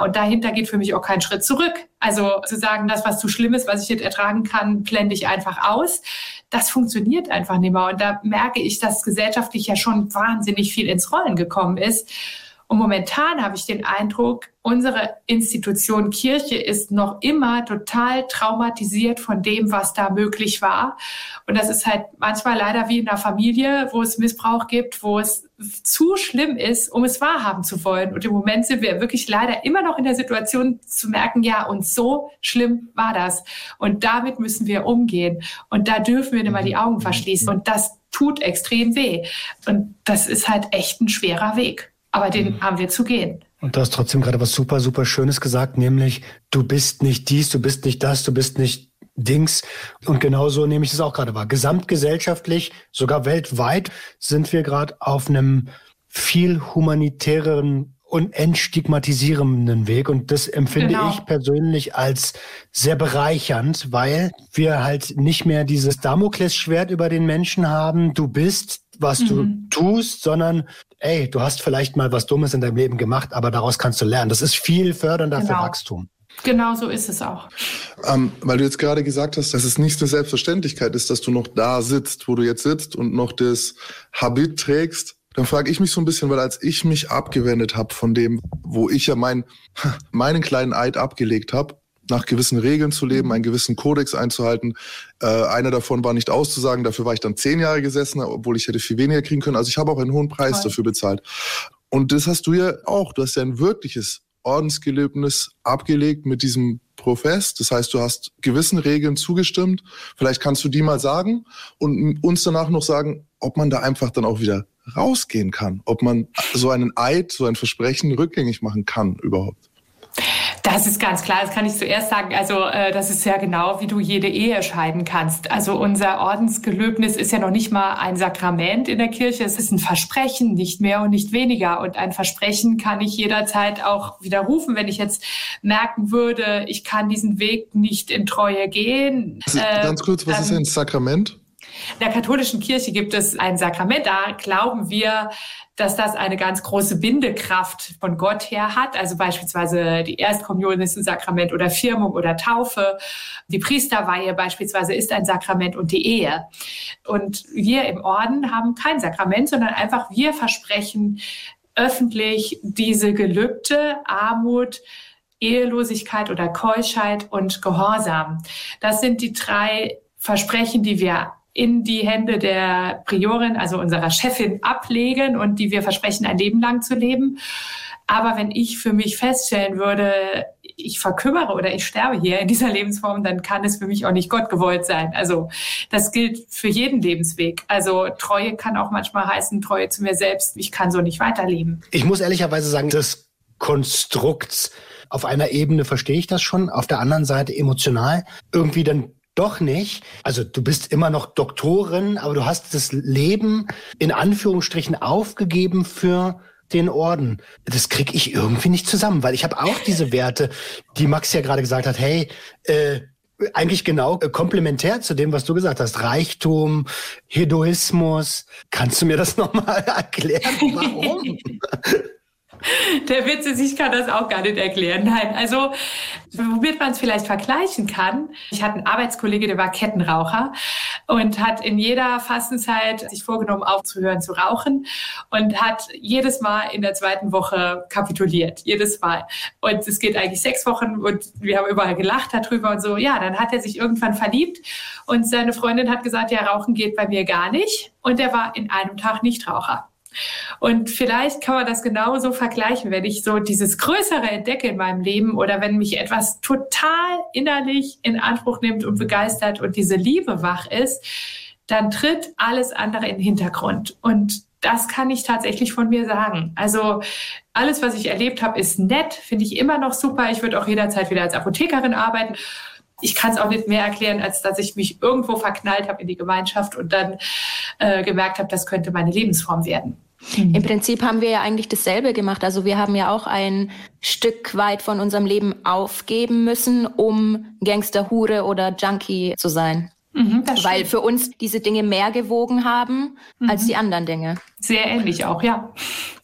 Und dahinter geht für mich auch kein Schritt zurück. Also zu sagen, das, was zu schlimm ist, was ich nicht ertragen kann, blende ich einfach aus. Das funktioniert einfach nicht mehr. Und da merke ich, dass gesellschaftlich ja schon wahnsinnig viel ins Rollen gekommen ist. Und momentan habe ich den Eindruck, unsere Institution Kirche ist noch immer total traumatisiert von dem, was da möglich war. Und das ist halt manchmal leider wie in einer Familie, wo es Missbrauch gibt, wo es zu schlimm ist, um es wahrhaben zu wollen. Und im Moment sind wir wirklich leider immer noch in der Situation zu merken, ja, und so schlimm war das. Und damit müssen wir umgehen. Und da dürfen wir nicht mal die Augen verschließen. Und das tut extrem weh. Und das ist halt echt ein schwerer Weg. Aber den haben wir zu gehen. Und du hast trotzdem gerade was super, super Schönes gesagt, nämlich du bist nicht dies, du bist nicht das, du bist nicht Dings. Und genauso nehme ich es auch gerade wahr. Gesamtgesellschaftlich, sogar weltweit, sind wir gerade auf einem viel humanitäreren und entstigmatisierenden Weg. Und das empfinde genau. ich persönlich als sehr bereichernd, weil wir halt nicht mehr dieses Damoklesschwert über den Menschen haben. Du bist, was mhm. du tust, sondern ey, du hast vielleicht mal was Dummes in deinem Leben gemacht, aber daraus kannst du lernen. Das ist viel fördernder genau. für Wachstum. Genau so ist es auch. Ähm, weil du jetzt gerade gesagt hast, dass es nicht eine Selbstverständlichkeit ist, dass du noch da sitzt, wo du jetzt sitzt und noch das Habit trägst, dann frage ich mich so ein bisschen, weil als ich mich abgewendet habe von dem, wo ich ja mein, meinen kleinen Eid abgelegt habe, nach gewissen Regeln zu leben, einen gewissen Kodex einzuhalten. Äh, einer davon war nicht auszusagen, dafür war ich dann zehn Jahre gesessen, obwohl ich hätte viel weniger kriegen können. Also ich habe auch einen hohen Preis Toll. dafür bezahlt. Und das hast du ja auch. Du hast ja ein wirkliches Ordensgelöbnis abgelegt mit diesem Profess. Das heißt, du hast gewissen Regeln zugestimmt. Vielleicht kannst du die mal sagen und uns danach noch sagen, ob man da einfach dann auch wieder rausgehen kann, ob man so einen Eid, so ein Versprechen rückgängig machen kann überhaupt. Das ist ganz klar, das kann ich zuerst sagen. Also äh, das ist ja genau, wie du jede Ehe scheiden kannst. Also unser Ordensgelöbnis ist ja noch nicht mal ein Sakrament in der Kirche, es ist ein Versprechen, nicht mehr und nicht weniger. Und ein Versprechen kann ich jederzeit auch widerrufen, wenn ich jetzt merken würde, ich kann diesen Weg nicht in Treue gehen. Also, ganz kurz, was ähm, ist ein Sakrament? In der katholischen Kirche gibt es ein Sakrament, da glauben wir, dass das eine ganz große Bindekraft von Gott her hat. Also beispielsweise die Erstkommunion ist ein Sakrament oder Firmung oder Taufe. Die Priesterweihe beispielsweise ist ein Sakrament und die Ehe. Und wir im Orden haben kein Sakrament, sondern einfach wir versprechen öffentlich diese Gelübde, Armut, Ehelosigkeit oder Keuschheit und Gehorsam. Das sind die drei Versprechen, die wir in die Hände der Priorin, also unserer Chefin, ablegen und die wir versprechen, ein Leben lang zu leben. Aber wenn ich für mich feststellen würde, ich verkümmere oder ich sterbe hier in dieser Lebensform, dann kann es für mich auch nicht Gott gewollt sein. Also das gilt für jeden Lebensweg. Also Treue kann auch manchmal heißen, Treue zu mir selbst. Ich kann so nicht weiterleben. Ich muss ehrlicherweise sagen, das Konstrukt auf einer Ebene verstehe ich das schon, auf der anderen Seite emotional irgendwie dann doch nicht. Also du bist immer noch Doktorin, aber du hast das Leben in Anführungsstrichen aufgegeben für den Orden. Das krieg ich irgendwie nicht zusammen, weil ich habe auch diese Werte, die Max ja gerade gesagt hat, hey, äh, eigentlich genau äh, komplementär zu dem, was du gesagt hast. Reichtum, Hedoismus. Kannst du mir das nochmal erklären? Warum? Der Witz ist, ich kann das auch gar nicht erklären. Nein, also womit man es vielleicht vergleichen kann. Ich hatte einen Arbeitskollege, der war Kettenraucher und hat in jeder Fastenzeit sich vorgenommen, aufzuhören zu rauchen und hat jedes Mal in der zweiten Woche kapituliert. Jedes Mal. Und es geht eigentlich sechs Wochen und wir haben überall gelacht darüber und so. Ja, dann hat er sich irgendwann verliebt und seine Freundin hat gesagt, ja, Rauchen geht bei mir gar nicht. Und er war in einem Tag Nichtraucher. Und vielleicht kann man das genauso vergleichen, wenn ich so dieses Größere entdecke in meinem Leben oder wenn mich etwas total innerlich in Anspruch nimmt und begeistert und diese Liebe wach ist, dann tritt alles andere in den Hintergrund. Und das kann ich tatsächlich von mir sagen. Also alles, was ich erlebt habe, ist nett, finde ich immer noch super. Ich würde auch jederzeit wieder als Apothekerin arbeiten. Ich kann es auch nicht mehr erklären, als dass ich mich irgendwo verknallt habe in die Gemeinschaft und dann äh, gemerkt habe, das könnte meine Lebensform werden. Im Prinzip haben wir ja eigentlich dasselbe gemacht. Also wir haben ja auch ein Stück weit von unserem Leben aufgeben müssen, um Gangster, Hure oder Junkie zu sein. Mhm, Weil für uns diese Dinge mehr gewogen haben mhm. als die anderen Dinge. Sehr ähnlich auch, ja.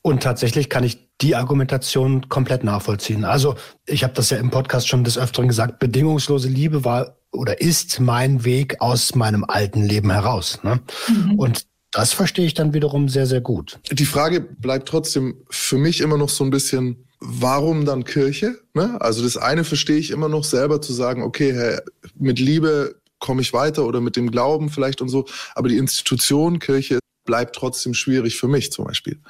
Und tatsächlich kann ich die Argumentation komplett nachvollziehen. Also ich habe das ja im Podcast schon des Öfteren gesagt, bedingungslose Liebe war oder ist mein Weg aus meinem alten Leben heraus. Ne? Mhm. Und das verstehe ich dann wiederum sehr, sehr gut. Die Frage bleibt trotzdem für mich immer noch so ein bisschen, warum dann Kirche? Ne? Also das eine verstehe ich immer noch selber zu sagen, okay, hey, mit Liebe komme ich weiter oder mit dem Glauben vielleicht und so. Aber die Institution Kirche bleibt trotzdem schwierig für mich zum Beispiel.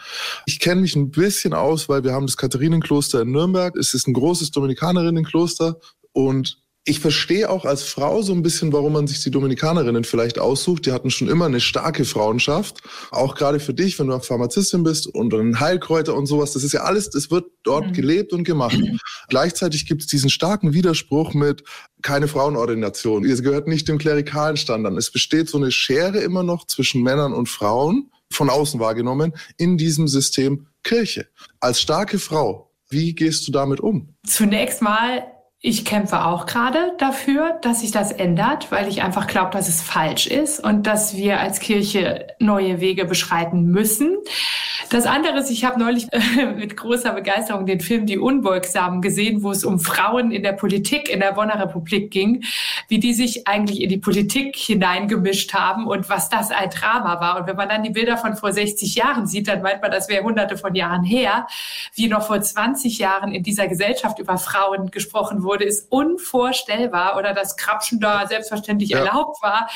Ich kenne mich ein bisschen aus, weil wir haben das Katharinenkloster in Nürnberg. Es ist ein großes Dominikanerienkloster und ich verstehe auch als Frau so ein bisschen, warum man sich die Dominikanerinnen vielleicht aussucht. Die hatten schon immer eine starke Frauenschaft. Auch gerade für dich, wenn du Pharmazistin bist und ein Heilkräuter und sowas. Das ist ja alles, das wird dort mhm. gelebt und gemacht. Gleichzeitig gibt es diesen starken Widerspruch mit keine Frauenordination. Ihr gehört nicht dem klerikalen Standard. Es besteht so eine Schere immer noch zwischen Männern und Frauen, von außen wahrgenommen, in diesem System Kirche. Als starke Frau, wie gehst du damit um? Zunächst mal ich kämpfe auch gerade dafür, dass sich das ändert, weil ich einfach glaube, dass es falsch ist und dass wir als Kirche neue Wege beschreiten müssen. Das andere ist, ich habe neulich äh, mit großer Begeisterung den Film Die Unbeugsamen gesehen, wo es um Frauen in der Politik in der Bonner Republik ging, wie die sich eigentlich in die Politik hineingemischt haben und was das ein Drama war. Und wenn man dann die Bilder von vor 60 Jahren sieht, dann meint man, das wäre hunderte von Jahren her, wie noch vor 20 Jahren in dieser Gesellschaft über Frauen gesprochen wurde, ist unvorstellbar oder das Krapschen da selbstverständlich ja. erlaubt war,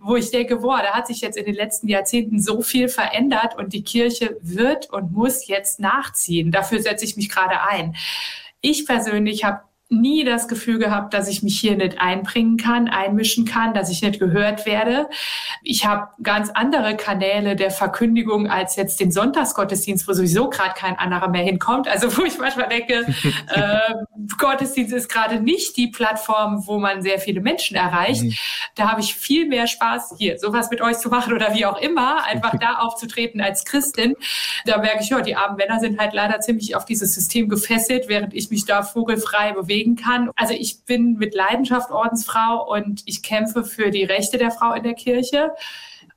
wo ich denke, boah, da hat sich jetzt in den letzten Jahrzehnten so viel verändert und die Kirche wird und muss jetzt nachziehen. Dafür setze ich mich gerade ein. Ich persönlich habe nie das Gefühl gehabt, dass ich mich hier nicht einbringen kann, einmischen kann, dass ich nicht gehört werde. Ich habe ganz andere Kanäle der Verkündigung als jetzt den Sonntagsgottesdienst, wo sowieso gerade kein anderer mehr hinkommt. Also wo ich manchmal denke, äh, Gottesdienst ist gerade nicht die Plattform, wo man sehr viele Menschen erreicht. Mhm. Da habe ich viel mehr Spaß, hier sowas mit euch zu machen oder wie auch immer, einfach da aufzutreten als Christin. Da merke ich, ja, die armen Männer sind halt leider ziemlich auf dieses System gefesselt, während ich mich da vogelfrei bewege bewegen kann. Also ich bin mit Leidenschaft Ordensfrau und ich kämpfe für die Rechte der Frau in der Kirche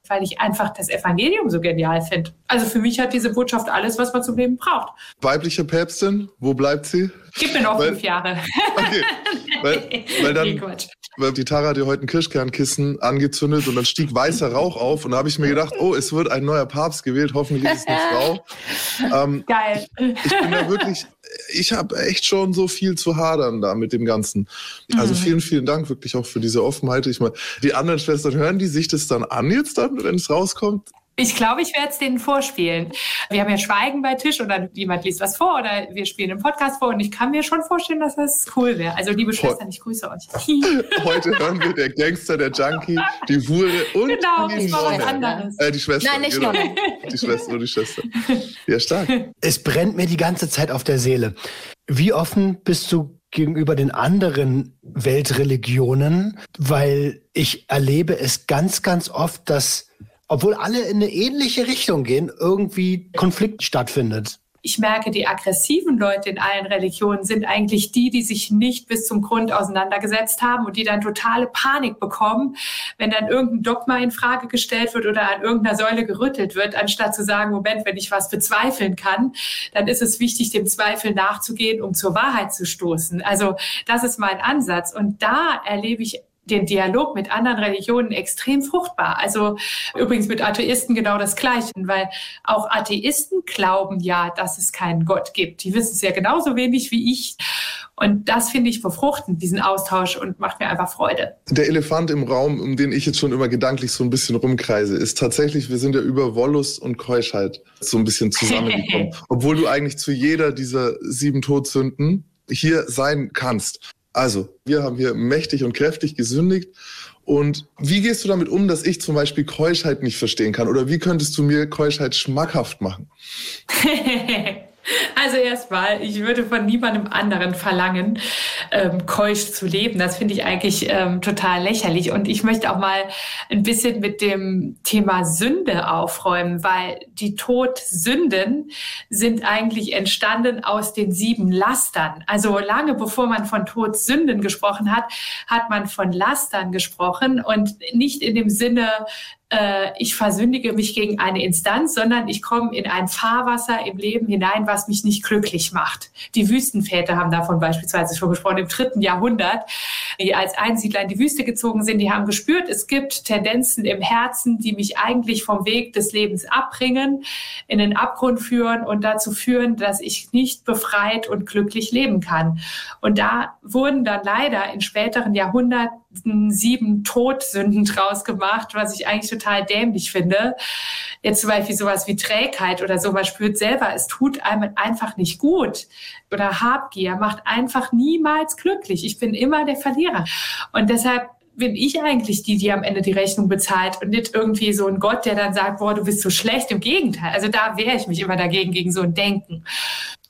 weil ich einfach das Evangelium so genial finde. Also für mich hat diese Botschaft alles, was man zum Leben braucht. Weibliche Päpstin, wo bleibt sie? Gib mir noch weil, fünf Jahre. Okay, weil, weil dann, nee, weil die Tara hat dir heute ein Kirschkernkissen angezündet und dann stieg weißer Rauch auf und da habe ich mir gedacht, oh, es wird ein neuer Papst gewählt, hoffentlich ist es eine Frau. Ähm, Geil. Ich bin da wirklich, ich habe echt schon so viel zu hadern da mit dem Ganzen. Also mhm. vielen, vielen Dank wirklich auch für diese Offenheit. Ich meine, die anderen Schwestern hören die sich das dann an jetzt dann, wenn es rauskommt? Ich glaube, ich werde es denen vorspielen. Wir haben ja Schweigen bei Tisch oder jemand liest was vor oder wir spielen einen Podcast vor und ich kann mir schon vorstellen, dass das cool wäre. Also liebe Schwestern, ich grüße euch. Heute hören wir der Gangster, der Junkie, die Hure und genau, die Nonne. was anderes. Äh, die Schwester. Nein, nicht genau. Nonne. Die Schwester und die Schwester. Ja, stark. Es brennt mir die ganze Zeit auf der Seele. Wie offen bist du gegenüber den anderen Weltreligionen? Weil ich erlebe es ganz, ganz oft, dass obwohl alle in eine ähnliche Richtung gehen, irgendwie Konflikt stattfindet. Ich merke, die aggressiven Leute in allen Religionen sind eigentlich die, die sich nicht bis zum Grund auseinandergesetzt haben und die dann totale Panik bekommen, wenn dann irgendein Dogma in Frage gestellt wird oder an irgendeiner Säule gerüttelt wird, anstatt zu sagen, Moment, wenn ich was bezweifeln kann, dann ist es wichtig, dem Zweifel nachzugehen, um zur Wahrheit zu stoßen. Also das ist mein Ansatz. Und da erlebe ich den Dialog mit anderen Religionen extrem fruchtbar. Also übrigens mit Atheisten genau das Gleiche, weil auch Atheisten glauben ja, dass es keinen Gott gibt. Die wissen es ja genauso wenig wie ich. Und das finde ich befruchtend, diesen Austausch und macht mir einfach Freude. Der Elefant im Raum, um den ich jetzt schon immer gedanklich so ein bisschen rumkreise, ist tatsächlich, wir sind ja über Wollust und Keuschheit so ein bisschen zusammengekommen. Obwohl du eigentlich zu jeder dieser sieben Todsünden hier sein kannst. Also, wir haben hier mächtig und kräftig gesündigt. Und wie gehst du damit um, dass ich zum Beispiel Keuschheit nicht verstehen kann? Oder wie könntest du mir Keuschheit schmackhaft machen? Also erstmal, ich würde von niemandem anderen verlangen, ähm, keusch zu leben. Das finde ich eigentlich ähm, total lächerlich. Und ich möchte auch mal ein bisschen mit dem Thema Sünde aufräumen, weil die Todsünden sind eigentlich entstanden aus den sieben Lastern. Also lange bevor man von Todsünden gesprochen hat, hat man von Lastern gesprochen und nicht in dem Sinne, äh, ich versündige mich gegen eine Instanz, sondern ich komme in ein Fahrwasser im Leben hinein, was mich nicht glücklich macht. Die Wüstenväter haben davon beispielsweise schon gesprochen im dritten Jahrhundert, die als Einsiedler in die Wüste gezogen sind. Die haben gespürt, es gibt Tendenzen im Herzen, die mich eigentlich vom Weg des Lebens abbringen, in den Abgrund führen und dazu führen, dass ich nicht befreit und glücklich leben kann. Und da wurden dann leider in späteren Jahrhunderten sieben Todsünden draus gemacht, was ich eigentlich total dämlich finde. Jetzt zum Beispiel sowas wie Trägheit oder so, man spürt selber, es tut einem einfach nicht gut. Oder Habgier macht einfach niemals glücklich. Ich bin immer der Verlierer. Und deshalb bin ich eigentlich die, die am Ende die Rechnung bezahlt und nicht irgendwie so ein Gott, der dann sagt, boah, du bist so schlecht. Im Gegenteil. Also da wehre ich mich immer dagegen, gegen so ein Denken.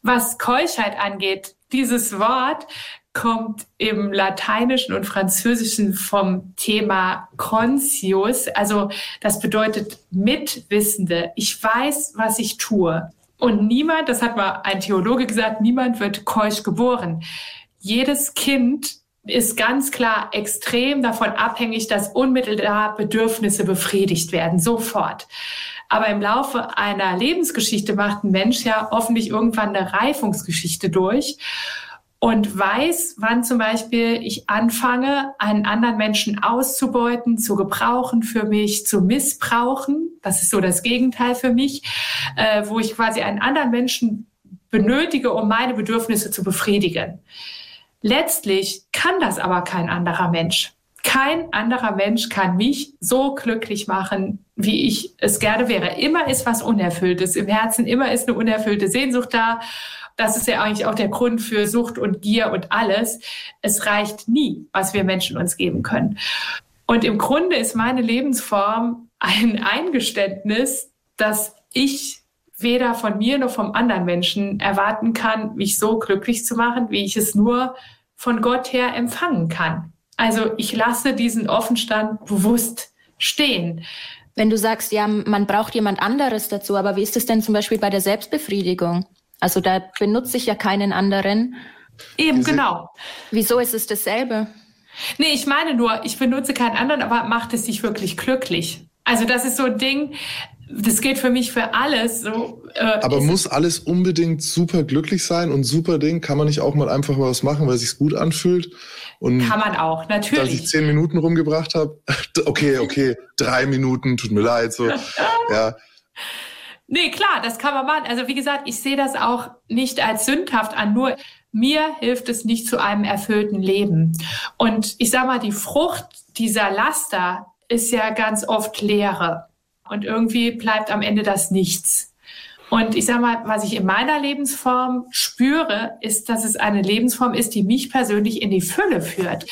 Was Keuschheit angeht, dieses Wort kommt im Lateinischen und Französischen vom Thema conscious. Also das bedeutet Mitwissende. Ich weiß, was ich tue. Und niemand, das hat mal ein Theologe gesagt, niemand wird keusch geboren. Jedes Kind ist ganz klar extrem davon abhängig, dass unmittelbar Bedürfnisse befriedigt werden, sofort. Aber im Laufe einer Lebensgeschichte macht ein Mensch ja hoffentlich irgendwann eine Reifungsgeschichte durch und weiß, wann zum Beispiel ich anfange, einen anderen Menschen auszubeuten, zu gebrauchen für mich, zu missbrauchen. Das ist so das Gegenteil für mich, äh, wo ich quasi einen anderen Menschen benötige, um meine Bedürfnisse zu befriedigen. Letztlich kann das aber kein anderer Mensch. Kein anderer Mensch kann mich so glücklich machen, wie ich es gerne wäre. Immer ist was Unerfülltes im Herzen, immer ist eine unerfüllte Sehnsucht da. Das ist ja eigentlich auch der Grund für Sucht und Gier und alles. Es reicht nie, was wir Menschen uns geben können. Und im Grunde ist meine Lebensform ein Eingeständnis, dass ich weder von mir noch vom anderen Menschen erwarten kann, mich so glücklich zu machen, wie ich es nur von Gott her empfangen kann. Also ich lasse diesen Offenstand bewusst stehen. Wenn du sagst, ja, man braucht jemand anderes dazu, aber wie ist es denn zum Beispiel bei der Selbstbefriedigung? Also da benutze ich ja keinen anderen. Eben, genau. Wieso ist es dasselbe? Nee, ich meine nur, ich benutze keinen anderen, aber macht es sich wirklich glücklich? Also das ist so ein Ding, das geht für mich für alles. So, äh, Aber muss alles unbedingt super glücklich sein und super Ding? Kann man nicht auch mal einfach was machen, weil es sich gut anfühlt? Und kann man auch, natürlich. Dass ich zehn Minuten rumgebracht habe, okay, okay, drei Minuten, tut mir leid, so, ja. Nee, klar, das kann man machen. Also wie gesagt, ich sehe das auch nicht als sündhaft an, nur mir hilft es nicht zu einem erfüllten Leben. Und ich sage mal, die Frucht dieser Laster ist ja ganz oft Leere. Und irgendwie bleibt am Ende das Nichts. Und ich sage mal, was ich in meiner Lebensform spüre, ist, dass es eine Lebensform ist, die mich persönlich in die Fülle führt.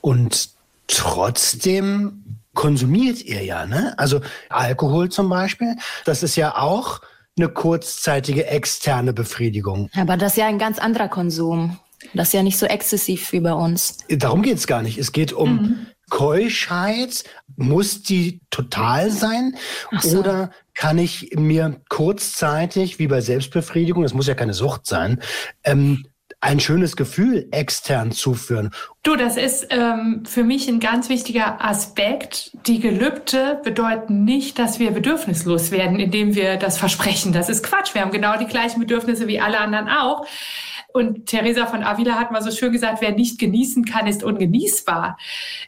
Und trotzdem konsumiert ihr ja, ne? Also Alkohol zum Beispiel, das ist ja auch eine kurzzeitige externe Befriedigung. Aber das ist ja ein ganz anderer Konsum. Das ist ja nicht so exzessiv wie bei uns. Darum geht es gar nicht. Es geht um mhm. Keuschheit, muss die total sein? So. Oder kann ich mir kurzzeitig, wie bei Selbstbefriedigung, das muss ja keine Sucht sein, ähm, ein schönes Gefühl extern zuführen. Du, das ist ähm, für mich ein ganz wichtiger Aspekt. Die Gelübde bedeuten nicht, dass wir bedürfnislos werden, indem wir das versprechen. Das ist Quatsch. Wir haben genau die gleichen Bedürfnisse wie alle anderen auch. Und Theresa von Avila hat mal so schön gesagt, wer nicht genießen kann, ist ungenießbar.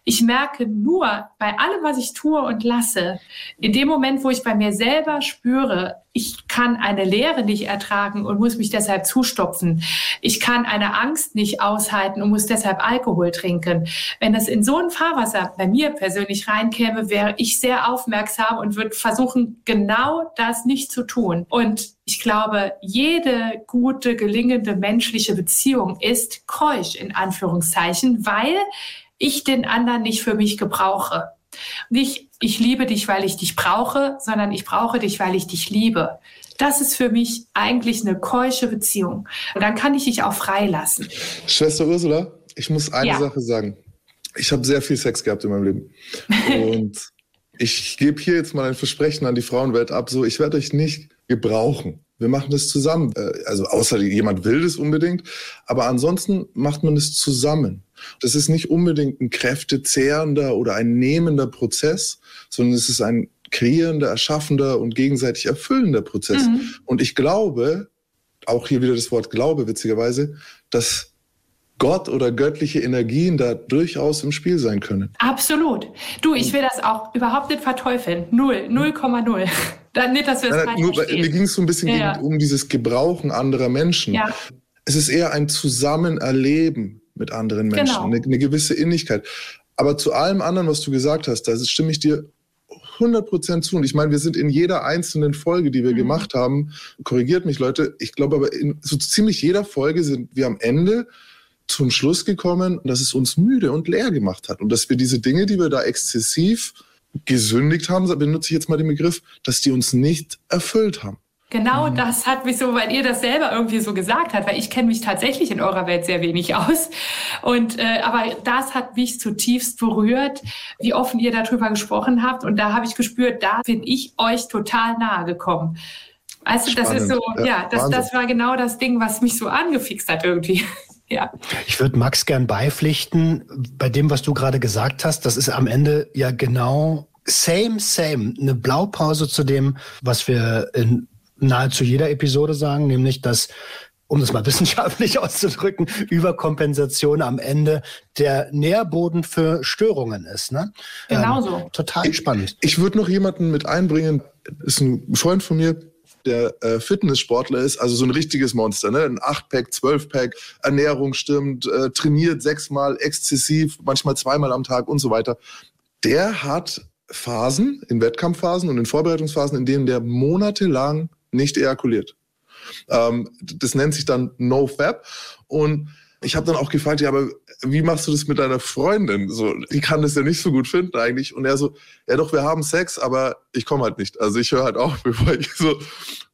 Ich merke nur bei allem, was ich tue und lasse, in dem Moment, wo ich bei mir selber spüre, ich kann eine Leere nicht ertragen und muss mich deshalb zustopfen. Ich kann eine Angst nicht aushalten und muss deshalb Alkohol trinken. Wenn das in so ein Fahrwasser bei mir persönlich reinkäme, wäre ich sehr aufmerksam und würde versuchen, genau das nicht zu tun. Und ich glaube, jede gute, gelingende menschliche Beziehung ist keusch in Anführungszeichen, weil ich den anderen nicht für mich gebrauche. Nicht ich liebe dich, weil ich dich brauche, sondern ich brauche dich, weil ich dich liebe. Das ist für mich eigentlich eine keusche Beziehung. Und dann kann ich dich auch freilassen. Schwester Ursula, ich muss eine ja. Sache sagen. Ich habe sehr viel Sex gehabt in meinem Leben. Und ich gebe hier jetzt mal ein Versprechen an die Frauenwelt ab, so ich werde euch nicht gebrauchen. Wir machen das zusammen. Äh, also außer jemand will das unbedingt. Aber ansonsten macht man es zusammen. Das ist nicht unbedingt ein kräftezehrender oder ein nehmender Prozess, sondern es ist ein kreierender, erschaffender und gegenseitig erfüllender Prozess. Mhm. Und ich glaube, auch hier wieder das Wort Glaube, witzigerweise, dass Gott oder göttliche Energien da durchaus im Spiel sein können. Absolut. Du, ich will das auch überhaupt nicht verteufeln. Null, 0,0. Dann nicht, dass wir es falsch nur, Mir ging es so ein bisschen ja, gegen, um dieses Gebrauchen anderer Menschen. Ja. Es ist eher ein Zusammenerleben mit anderen Menschen, genau. eine, eine gewisse Innigkeit. Aber zu allem anderen, was du gesagt hast, da stimme ich dir 100% zu. Und ich meine, wir sind in jeder einzelnen Folge, die wir mhm. gemacht haben, korrigiert mich Leute, ich glaube aber in so ziemlich jeder Folge sind wir am Ende zum Schluss gekommen, dass es uns müde und leer gemacht hat und dass wir diese Dinge, die wir da exzessiv gesündigt haben, benutze ich jetzt mal den Begriff, dass die uns nicht erfüllt haben. Genau mhm. das hat mich so, weil ihr das selber irgendwie so gesagt habt, weil ich kenne mich tatsächlich in eurer Welt sehr wenig aus. Und äh, aber das hat mich zutiefst berührt, wie offen ihr darüber gesprochen habt. Und da habe ich gespürt, da bin ich euch total nahe gekommen. Also das ist so, ja, ja das, das war genau das Ding, was mich so angefixt hat irgendwie. Ja. Ich würde Max gern beipflichten bei dem, was du gerade gesagt hast. Das ist am Ende ja genau same, same. Eine Blaupause zu dem, was wir in nahezu jeder Episode sagen, nämlich dass um das mal wissenschaftlich auszudrücken, Überkompensation am Ende der Nährboden für Störungen ist. Ne? Genau so. Ähm, total spannend. Ich, ich würde noch jemanden mit einbringen, ist ein Freund von mir, der äh, Fitnesssportler ist, also so ein richtiges Monster, ne? Ein 8-Pack, 12-Pack, Ernährung stimmt, äh, trainiert sechsmal exzessiv, manchmal zweimal am Tag und so weiter. Der hat Phasen, in Wettkampfphasen und in Vorbereitungsphasen, in denen der monatelang nicht ejakuliert. Ähm, das nennt sich dann No-Fab. Und ich habe dann auch gefragt, ja, aber wie machst du das mit deiner Freundin? So, die kann das ja nicht so gut finden eigentlich. Und er so, ja doch, wir haben Sex, aber ich komme halt nicht. Also ich höre halt auf, bevor ich so,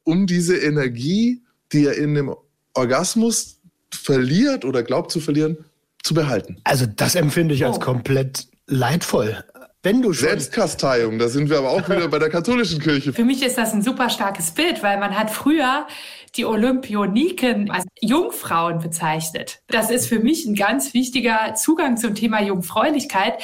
um diese Energie, die er in dem Orgasmus verliert oder glaubt zu verlieren, zu behalten. Also das empfinde ich als oh. komplett leidvoll. Wenn du schon Selbstkasteiung, da sind wir aber auch wieder bei der katholischen Kirche. Für mich ist das ein super starkes Bild, weil man hat früher die Olympioniken als Jungfrauen bezeichnet. Das ist für mich ein ganz wichtiger Zugang zum Thema Jungfräulichkeit.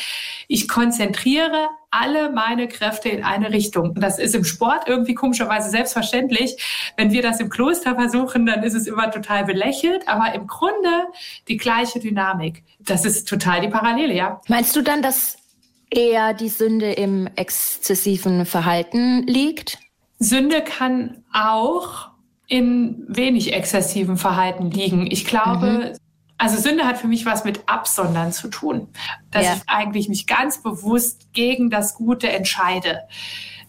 Ich konzentriere alle meine Kräfte in eine Richtung. Das ist im Sport irgendwie komischerweise selbstverständlich. Wenn wir das im Kloster versuchen, dann ist es immer total belächelt, aber im Grunde die gleiche Dynamik. Das ist total die Parallele, ja. Meinst du dann, dass eher die Sünde im exzessiven Verhalten liegt? Sünde kann auch in wenig exzessivem Verhalten liegen. Ich glaube, mhm. also Sünde hat für mich was mit Absondern zu tun, dass ja. ich eigentlich mich ganz bewusst gegen das Gute entscheide.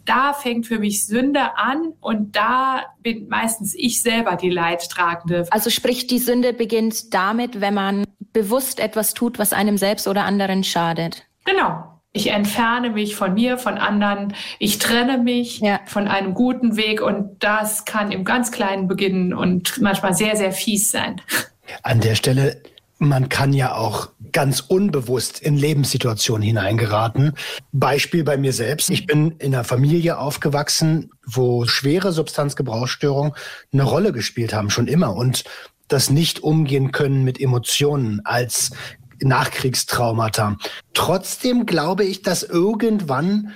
Da fängt für mich Sünde an und da bin meistens ich selber die Leidtragende. Also sprich, die Sünde beginnt damit, wenn man bewusst etwas tut, was einem selbst oder anderen schadet. Genau, ich entferne mich von mir, von anderen. Ich trenne mich ja. von einem guten Weg und das kann im ganz Kleinen beginnen und manchmal sehr, sehr fies sein. An der Stelle, man kann ja auch ganz unbewusst in Lebenssituationen hineingeraten. Beispiel bei mir selbst. Ich bin in einer Familie aufgewachsen, wo schwere Substanzgebrauchsstörungen eine Rolle gespielt haben, schon immer. Und das nicht umgehen können mit Emotionen als Nachkriegstraumata. Trotzdem glaube ich, dass irgendwann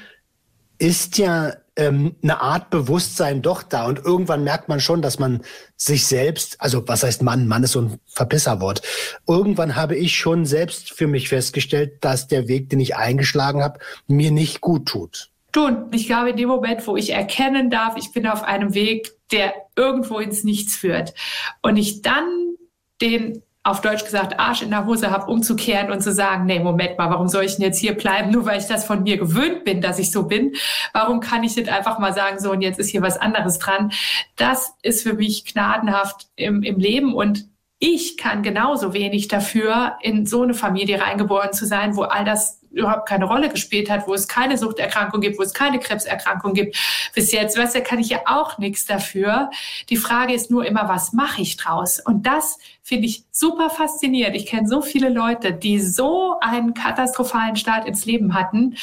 ist ja ähm, eine Art Bewusstsein doch da und irgendwann merkt man schon, dass man sich selbst, also was heißt Mann, Mann ist so ein Verpisserwort. Irgendwann habe ich schon selbst für mich festgestellt, dass der Weg, den ich eingeschlagen habe, mir nicht gut tut. Du, ich glaube, in dem Moment, wo ich erkennen darf, ich bin auf einem Weg, der irgendwo ins Nichts führt und ich dann den auf Deutsch gesagt Arsch in der Hose habe, umzukehren und zu sagen, nee, Moment mal, warum soll ich denn jetzt hier bleiben, nur weil ich das von mir gewöhnt bin, dass ich so bin? Warum kann ich nicht einfach mal sagen, so und jetzt ist hier was anderes dran? Das ist für mich gnadenhaft im, im Leben und ich kann genauso wenig dafür, in so eine Familie reingeboren zu sein, wo all das überhaupt keine Rolle gespielt hat, wo es keine Suchterkrankung gibt, wo es keine Krebserkrankung gibt. Bis jetzt, weißt du, kann ich ja auch nichts dafür. Die Frage ist nur immer, was mache ich draus? Und das finde ich super faszinierend. Ich kenne so viele Leute, die so einen katastrophalen Start ins Leben hatten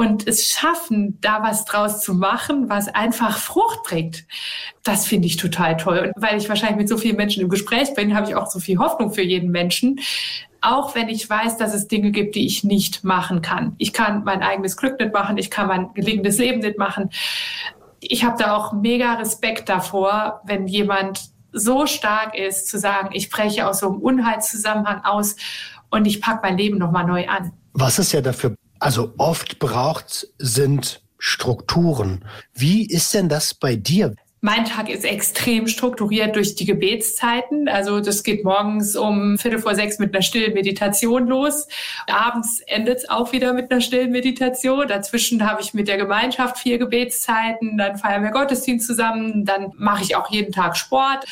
und es schaffen, da was draus zu machen, was einfach Frucht bringt. Das finde ich total toll. Und weil ich wahrscheinlich mit so vielen Menschen im Gespräch bin, habe ich auch so viel Hoffnung für jeden Menschen, auch wenn ich weiß, dass es Dinge gibt, die ich nicht machen kann. Ich kann mein eigenes Glück nicht machen, ich kann mein gelingendes Leben nicht machen. Ich habe da auch mega Respekt davor, wenn jemand so stark ist, zu sagen, ich breche aus so einem Unheilszusammenhang aus und ich packe mein Leben nochmal neu an. Was es ja dafür, also oft braucht, sind Strukturen. Wie ist denn das bei dir? Mein Tag ist extrem strukturiert durch die Gebetszeiten. Also das geht morgens um Viertel vor sechs mit einer stillen Meditation los. Abends endet es auch wieder mit einer stillen Meditation. Dazwischen habe ich mit der Gemeinschaft vier Gebetszeiten. Dann feiern wir Gottesdienst zusammen. Dann mache ich auch jeden Tag Sport.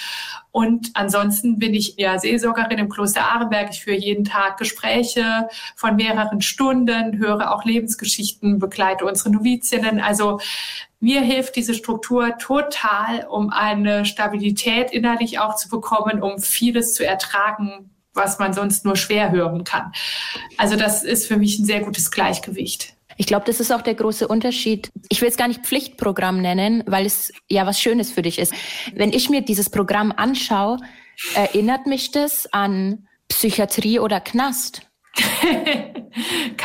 Und ansonsten bin ich ja Seelsorgerin im Kloster Arenberg. Ich führe jeden Tag Gespräche von mehreren Stunden, höre auch Lebensgeschichten, begleite unsere Novizinnen. Also mir hilft diese Struktur total, um eine Stabilität innerlich auch zu bekommen, um vieles zu ertragen, was man sonst nur schwer hören kann. Also das ist für mich ein sehr gutes Gleichgewicht. Ich glaube, das ist auch der große Unterschied. Ich will es gar nicht Pflichtprogramm nennen, weil es ja was Schönes für dich ist. Wenn ich mir dieses Programm anschaue, erinnert mich das an Psychiatrie oder Knast.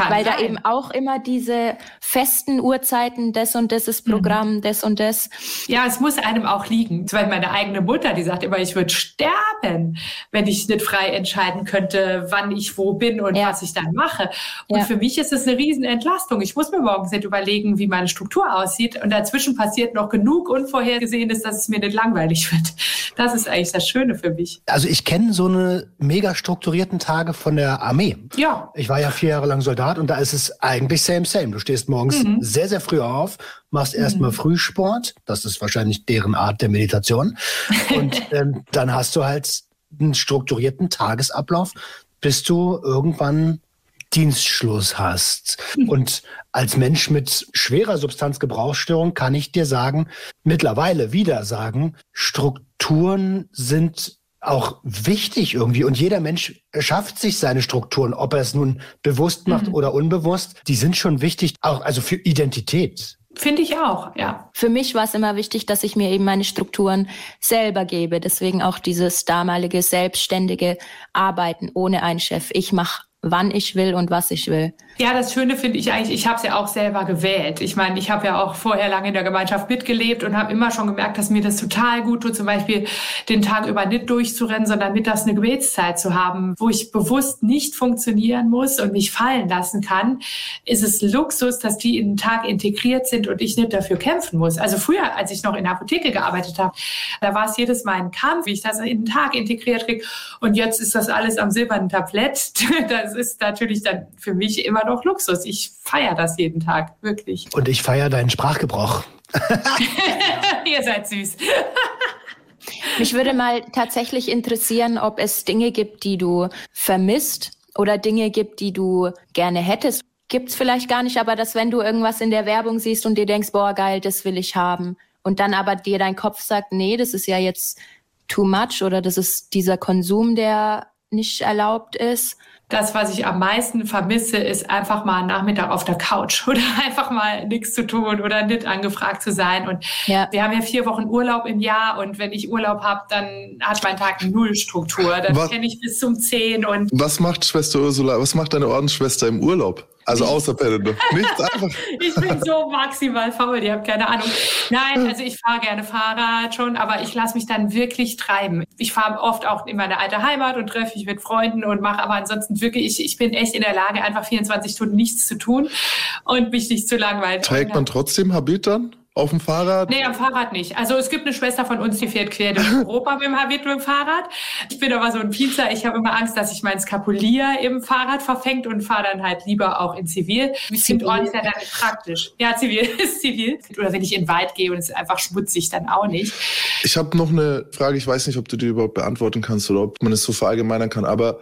Weil sein. da eben auch immer diese festen Uhrzeiten, das und das ist Programm, mhm. das und das. Ja, es muss einem auch liegen. Zum Beispiel meine eigene Mutter, die sagt immer, ich würde sterben, wenn ich nicht frei entscheiden könnte, wann ich wo bin und ja. was ich dann mache. Und ja. für mich ist es eine Riesenentlastung. Ich muss mir morgens nicht überlegen, wie meine Struktur aussieht. Und dazwischen passiert noch genug Unvorhergesehenes, dass es mir nicht langweilig wird. Das ist eigentlich das Schöne für mich. Also ich kenne so eine mega strukturierten Tage von der Armee. Ja. Ich war ja vier Jahre lang Soldat und da ist es eigentlich same, same. Du stehst morgens mhm. sehr, sehr früh auf, machst erstmal mhm. Frühsport. Das ist wahrscheinlich deren Art der Meditation. Und ähm, dann hast du halt einen strukturierten Tagesablauf, bis du irgendwann Dienstschluss hast. Mhm. Und als Mensch mit schwerer Substanzgebrauchsstörung kann ich dir sagen, mittlerweile wieder sagen, Strukturen sind auch wichtig irgendwie. Und jeder Mensch schafft sich seine Strukturen, ob er es nun bewusst macht mhm. oder unbewusst. Die sind schon wichtig, auch also für Identität. Finde ich auch, ja. Für mich war es immer wichtig, dass ich mir eben meine Strukturen selber gebe. Deswegen auch dieses damalige selbstständige Arbeiten ohne einen Chef. Ich mache wann ich will und was ich will. Ja, das Schöne finde ich eigentlich, ich habe es ja auch selber gewählt. Ich meine, ich habe ja auch vorher lange in der Gemeinschaft mitgelebt und habe immer schon gemerkt, dass mir das total gut tut, zum Beispiel den Tag über nicht durchzurennen, sondern mittags eine Gebetszeit zu haben, wo ich bewusst nicht funktionieren muss und mich fallen lassen kann. Ist es Luxus, dass die in den Tag integriert sind und ich nicht dafür kämpfen muss. Also früher, als ich noch in der Apotheke gearbeitet habe, da war es jedes Mal ein Kampf, wie ich das in den Tag integriert kriege. Und jetzt ist das alles am silbernen Tablett. Das ist natürlich dann für mich immer noch Luxus. Ich feiere das jeden Tag, wirklich. Und ich feiere deinen Sprachgebrauch. Ihr seid süß. Mich würde mal tatsächlich interessieren, ob es Dinge gibt, die du vermisst oder Dinge gibt, die du gerne hättest. Gibt es vielleicht gar nicht, aber dass wenn du irgendwas in der Werbung siehst und dir denkst, boah, geil, das will ich haben. Und dann aber dir dein Kopf sagt, nee, das ist ja jetzt too much oder das ist dieser Konsum, der nicht erlaubt ist das, was ich am meisten vermisse, ist einfach mal einen Nachmittag auf der Couch oder einfach mal nichts zu tun oder nicht angefragt zu sein. Und ja. wir haben ja vier Wochen Urlaub im Jahr und wenn ich Urlaub habe, dann hat mein Tag null Struktur. Dann kenne ich bis zum zehn und. Was macht Schwester Ursula, was macht deine Ordensschwester im Urlaub? Also außer Pelle. Nichts einfach. ich bin so maximal faul, ihr habt keine Ahnung. Nein, also ich fahre gerne Fahrrad schon, aber ich lasse mich dann wirklich treiben. Ich fahre oft auch in meine alte Heimat und treffe mich mit Freunden und mache aber ansonsten wirklich, ich, ich bin echt in der Lage, einfach 24 Stunden nichts zu tun und mich nicht zu langweilen. Trägt man trotzdem Habit dann? Auf dem Fahrrad? Nee, am Fahrrad nicht. Also es gibt eine Schwester von uns, die fährt quer durch Europa mit dem Habit mit dem Fahrrad. Ich bin aber so ein Pizer. Ich habe immer Angst, dass ich mein Skapulier im Fahrrad verfängt und fahre dann halt lieber auch in Zivil. Ich finde Ort ja dann nicht praktisch. Ja, Zivil ist Zivil. Oder wenn ich in den Wald gehe und es ist einfach schmutzig, dann auch nicht. Ich habe noch eine Frage. Ich weiß nicht, ob du die überhaupt beantworten kannst oder ob man es so verallgemeinern kann. Aber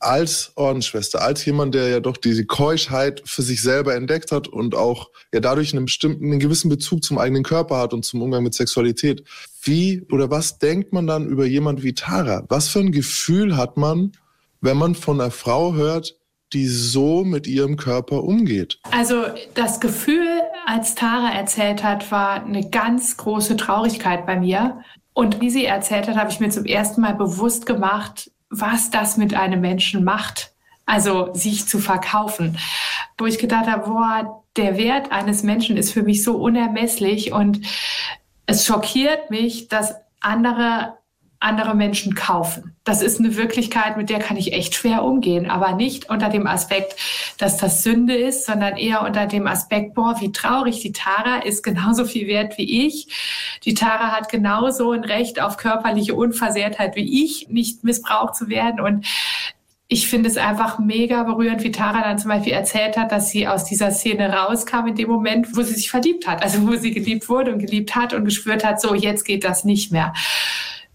als Ordensschwester, als jemand, der ja doch diese Keuschheit für sich selber entdeckt hat und auch ja dadurch einen bestimmten, einen gewissen Bezug zum eigenen Körper hat und zum Umgang mit Sexualität. Wie oder was denkt man dann über jemand wie Tara? Was für ein Gefühl hat man, wenn man von einer Frau hört, die so mit ihrem Körper umgeht? Also das Gefühl, als Tara erzählt hat, war eine ganz große Traurigkeit bei mir. Und wie sie erzählt hat, habe ich mir zum ersten Mal bewusst gemacht, was das mit einem Menschen macht. Also sich zu verkaufen. Wo ich gedacht habe, boah, der Wert eines Menschen ist für mich so unermesslich und es schockiert mich, dass andere andere Menschen kaufen. Das ist eine Wirklichkeit, mit der kann ich echt schwer umgehen, aber nicht unter dem Aspekt, dass das Sünde ist, sondern eher unter dem Aspekt, boah, wie traurig, die Tara ist genauso viel wert wie ich. Die Tara hat genauso ein Recht auf körperliche Unversehrtheit wie ich, nicht missbraucht zu werden und ich finde es einfach mega berührend, wie Tara dann zum Beispiel erzählt hat, dass sie aus dieser Szene rauskam in dem Moment, wo sie sich verliebt hat. Also wo sie geliebt wurde und geliebt hat und gespürt hat, so jetzt geht das nicht mehr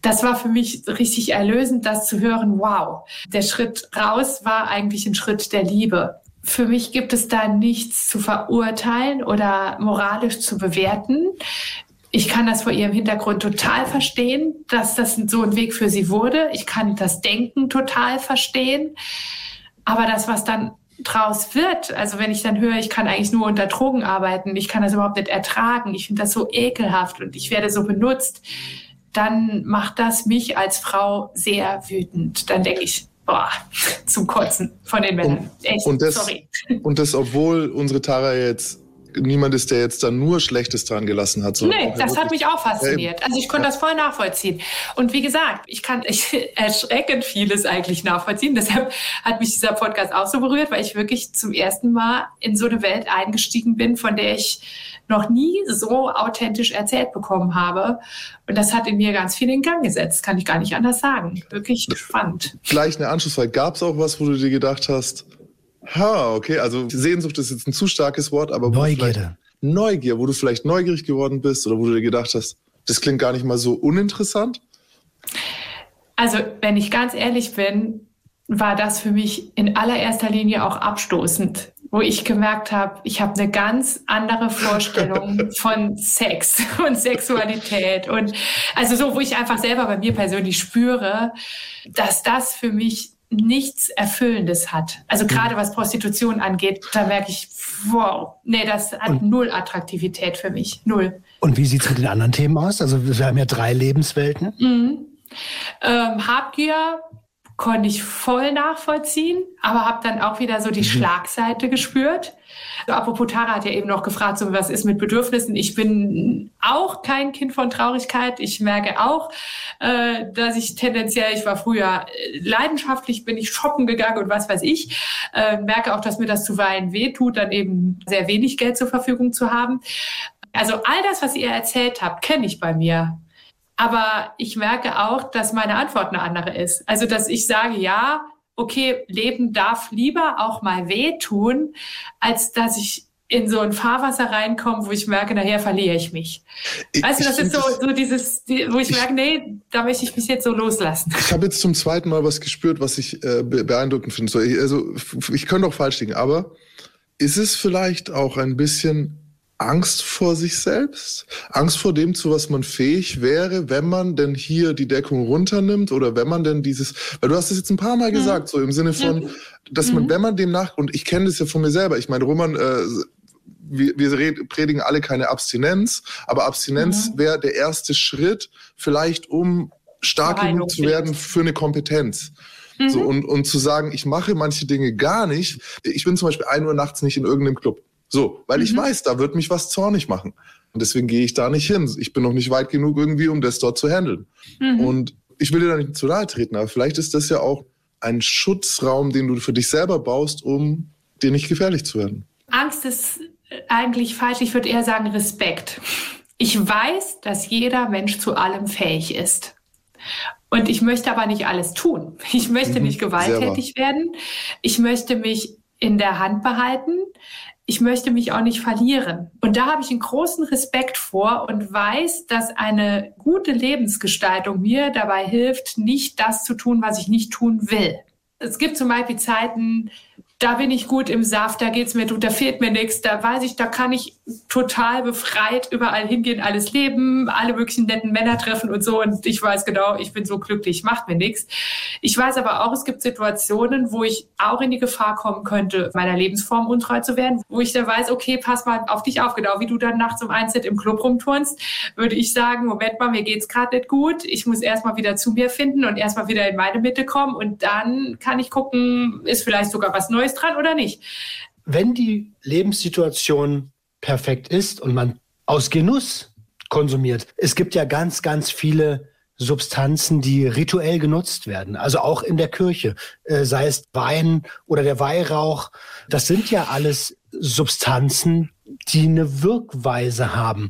das war für mich richtig erlösend, das zu hören, wow, der Schritt raus war eigentlich ein Schritt der Liebe. Für mich gibt es da nichts zu verurteilen oder moralisch zu bewerten. Ich kann das vor ihrem Hintergrund total verstehen, dass das so ein Weg für sie wurde. Ich kann das Denken total verstehen. Aber das, was dann draus wird, also wenn ich dann höre, ich kann eigentlich nur unter Drogen arbeiten, ich kann das überhaupt nicht ertragen, ich finde das so ekelhaft und ich werde so benutzt, dann macht das mich als Frau sehr wütend. Dann denke ich, boah, zum Kotzen von den Männern. Und, Echt, und das, sorry. Und das, obwohl unsere Tara jetzt niemand ist, der jetzt da nur Schlechtes dran gelassen hat. Nee, das hat mich auch fasziniert. Also ich konnte das voll nachvollziehen. Und wie gesagt, ich kann ich, erschreckend vieles eigentlich nachvollziehen. Deshalb hat mich dieser Podcast auch so berührt, weil ich wirklich zum ersten Mal in so eine Welt eingestiegen bin, von der ich noch nie so authentisch erzählt bekommen habe. Und das hat in mir ganz viel in Gang gesetzt, kann ich gar nicht anders sagen. Wirklich spannend. Gleich eine Anschlussfrage. Gab es auch was, wo du dir gedacht hast, ha, okay, also Sehnsucht ist jetzt ein zu starkes Wort, aber Neugierde. Neugier, wo du vielleicht neugierig geworden bist oder wo du dir gedacht hast, das klingt gar nicht mal so uninteressant? Also, wenn ich ganz ehrlich bin, war das für mich in allererster Linie auch abstoßend wo ich gemerkt habe, ich habe eine ganz andere Vorstellung von Sex und Sexualität und also so, wo ich einfach selber bei mir persönlich spüre, dass das für mich nichts Erfüllendes hat. Also gerade was Prostitution angeht, da merke ich, wow, nee, das hat und, null Attraktivität für mich, null. Und wie sieht's mit den anderen Themen aus? Also wir haben ja drei Lebenswelten. Mhm. Ähm, Habgier, konnte ich voll nachvollziehen, aber habe dann auch wieder so die mhm. Schlagseite gespürt. Also, apropos Tara hat ja eben noch gefragt, so was ist mit Bedürfnissen. Ich bin auch kein Kind von Traurigkeit. Ich merke auch, äh, dass ich tendenziell, ich war früher äh, leidenschaftlich, bin ich shoppen gegangen und was weiß ich. Äh, merke auch, dass mir das zuweilen wehtut, dann eben sehr wenig Geld zur Verfügung zu haben. Also all das, was ihr erzählt habt, kenne ich bei mir. Aber ich merke auch, dass meine Antwort eine andere ist. Also, dass ich sage, ja, okay, Leben darf lieber auch mal wehtun, als dass ich in so ein Fahrwasser reinkomme, wo ich merke, nachher verliere ich mich. Ich, weißt du, das ist so, so dieses, wo ich, ich, merke, nee, da möchte ich mich jetzt so loslassen. Ich habe jetzt zum zweiten Mal was gespürt, was ich äh, beeindruckend finde. Also ich könnte auch falsch liegen, aber ist es vielleicht auch ein bisschen Angst vor sich selbst, Angst vor dem, zu was man fähig wäre, wenn man denn hier die Deckung runternimmt oder wenn man denn dieses, weil du hast es jetzt ein paar Mal mhm. gesagt, so im Sinne von, dass man, mhm. wenn man dem nach, und ich kenne das ja von mir selber, ich meine, Roman, äh, wir, wir predigen alle keine Abstinenz, aber Abstinenz mhm. wäre der erste Schritt, vielleicht um stark genug zu werden für eine Kompetenz. So, mhm. und, und zu sagen, ich mache manche Dinge gar nicht. Ich bin zum Beispiel ein Uhr nachts nicht in irgendeinem Club. So, weil mhm. ich weiß, da wird mich was zornig machen. Und deswegen gehe ich da nicht hin. Ich bin noch nicht weit genug irgendwie, um das dort zu handeln. Mhm. Und ich will dir da nicht zu nahe treten, aber vielleicht ist das ja auch ein Schutzraum, den du für dich selber baust, um dir nicht gefährlich zu werden. Angst ist eigentlich falsch. Ich würde eher sagen Respekt. Ich weiß, dass jeder Mensch zu allem fähig ist. Und ich möchte aber nicht alles tun. Ich möchte mhm, nicht gewalttätig werden. Ich möchte mich in der Hand behalten ich möchte mich auch nicht verlieren. Und da habe ich einen großen Respekt vor und weiß, dass eine gute Lebensgestaltung mir dabei hilft, nicht das zu tun, was ich nicht tun will. Es gibt zum Beispiel Zeiten, da bin ich gut im Saft, da geht's mir gut, da fehlt mir nichts, da weiß ich, da kann ich total befreit überall hingehen, alles leben, alle möglichen netten Männer treffen und so und ich weiß genau, ich bin so glücklich, macht mir nichts. Ich weiß aber auch, es gibt Situationen, wo ich auch in die Gefahr kommen könnte, meiner Lebensform untreu zu werden, wo ich dann weiß, okay, pass mal auf dich auf, genau wie du dann nachts um eins im Club rumturnst, würde ich sagen, Moment mal, mir geht's gerade nicht gut, ich muss erstmal wieder zu mir finden und erstmal wieder in meine Mitte kommen und dann kann ich gucken, ist vielleicht sogar was Neues dran oder nicht. Wenn die Lebenssituation perfekt ist und man aus Genuss konsumiert, es gibt ja ganz, ganz viele Substanzen, die rituell genutzt werden, also auch in der Kirche, äh, sei es Wein oder der Weihrauch. Das sind ja alles Substanzen, die eine Wirkweise haben.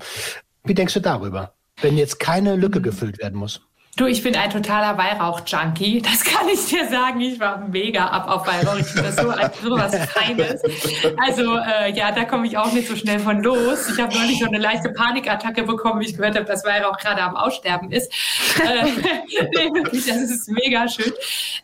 Wie denkst du darüber, wenn jetzt keine Lücke gefüllt werden muss? Du, ich bin ein totaler Weihrauch-Junkie. Das kann ich dir sagen. Ich war mega ab auf Weihrauch. Ich finde das so, so was Feines. Also, äh, ja, da komme ich auch nicht so schnell von los. Ich habe neulich so eine leichte Panikattacke bekommen, wie ich gehört habe, dass Weihrauch gerade am Aussterben ist. Äh, das ist mega schön.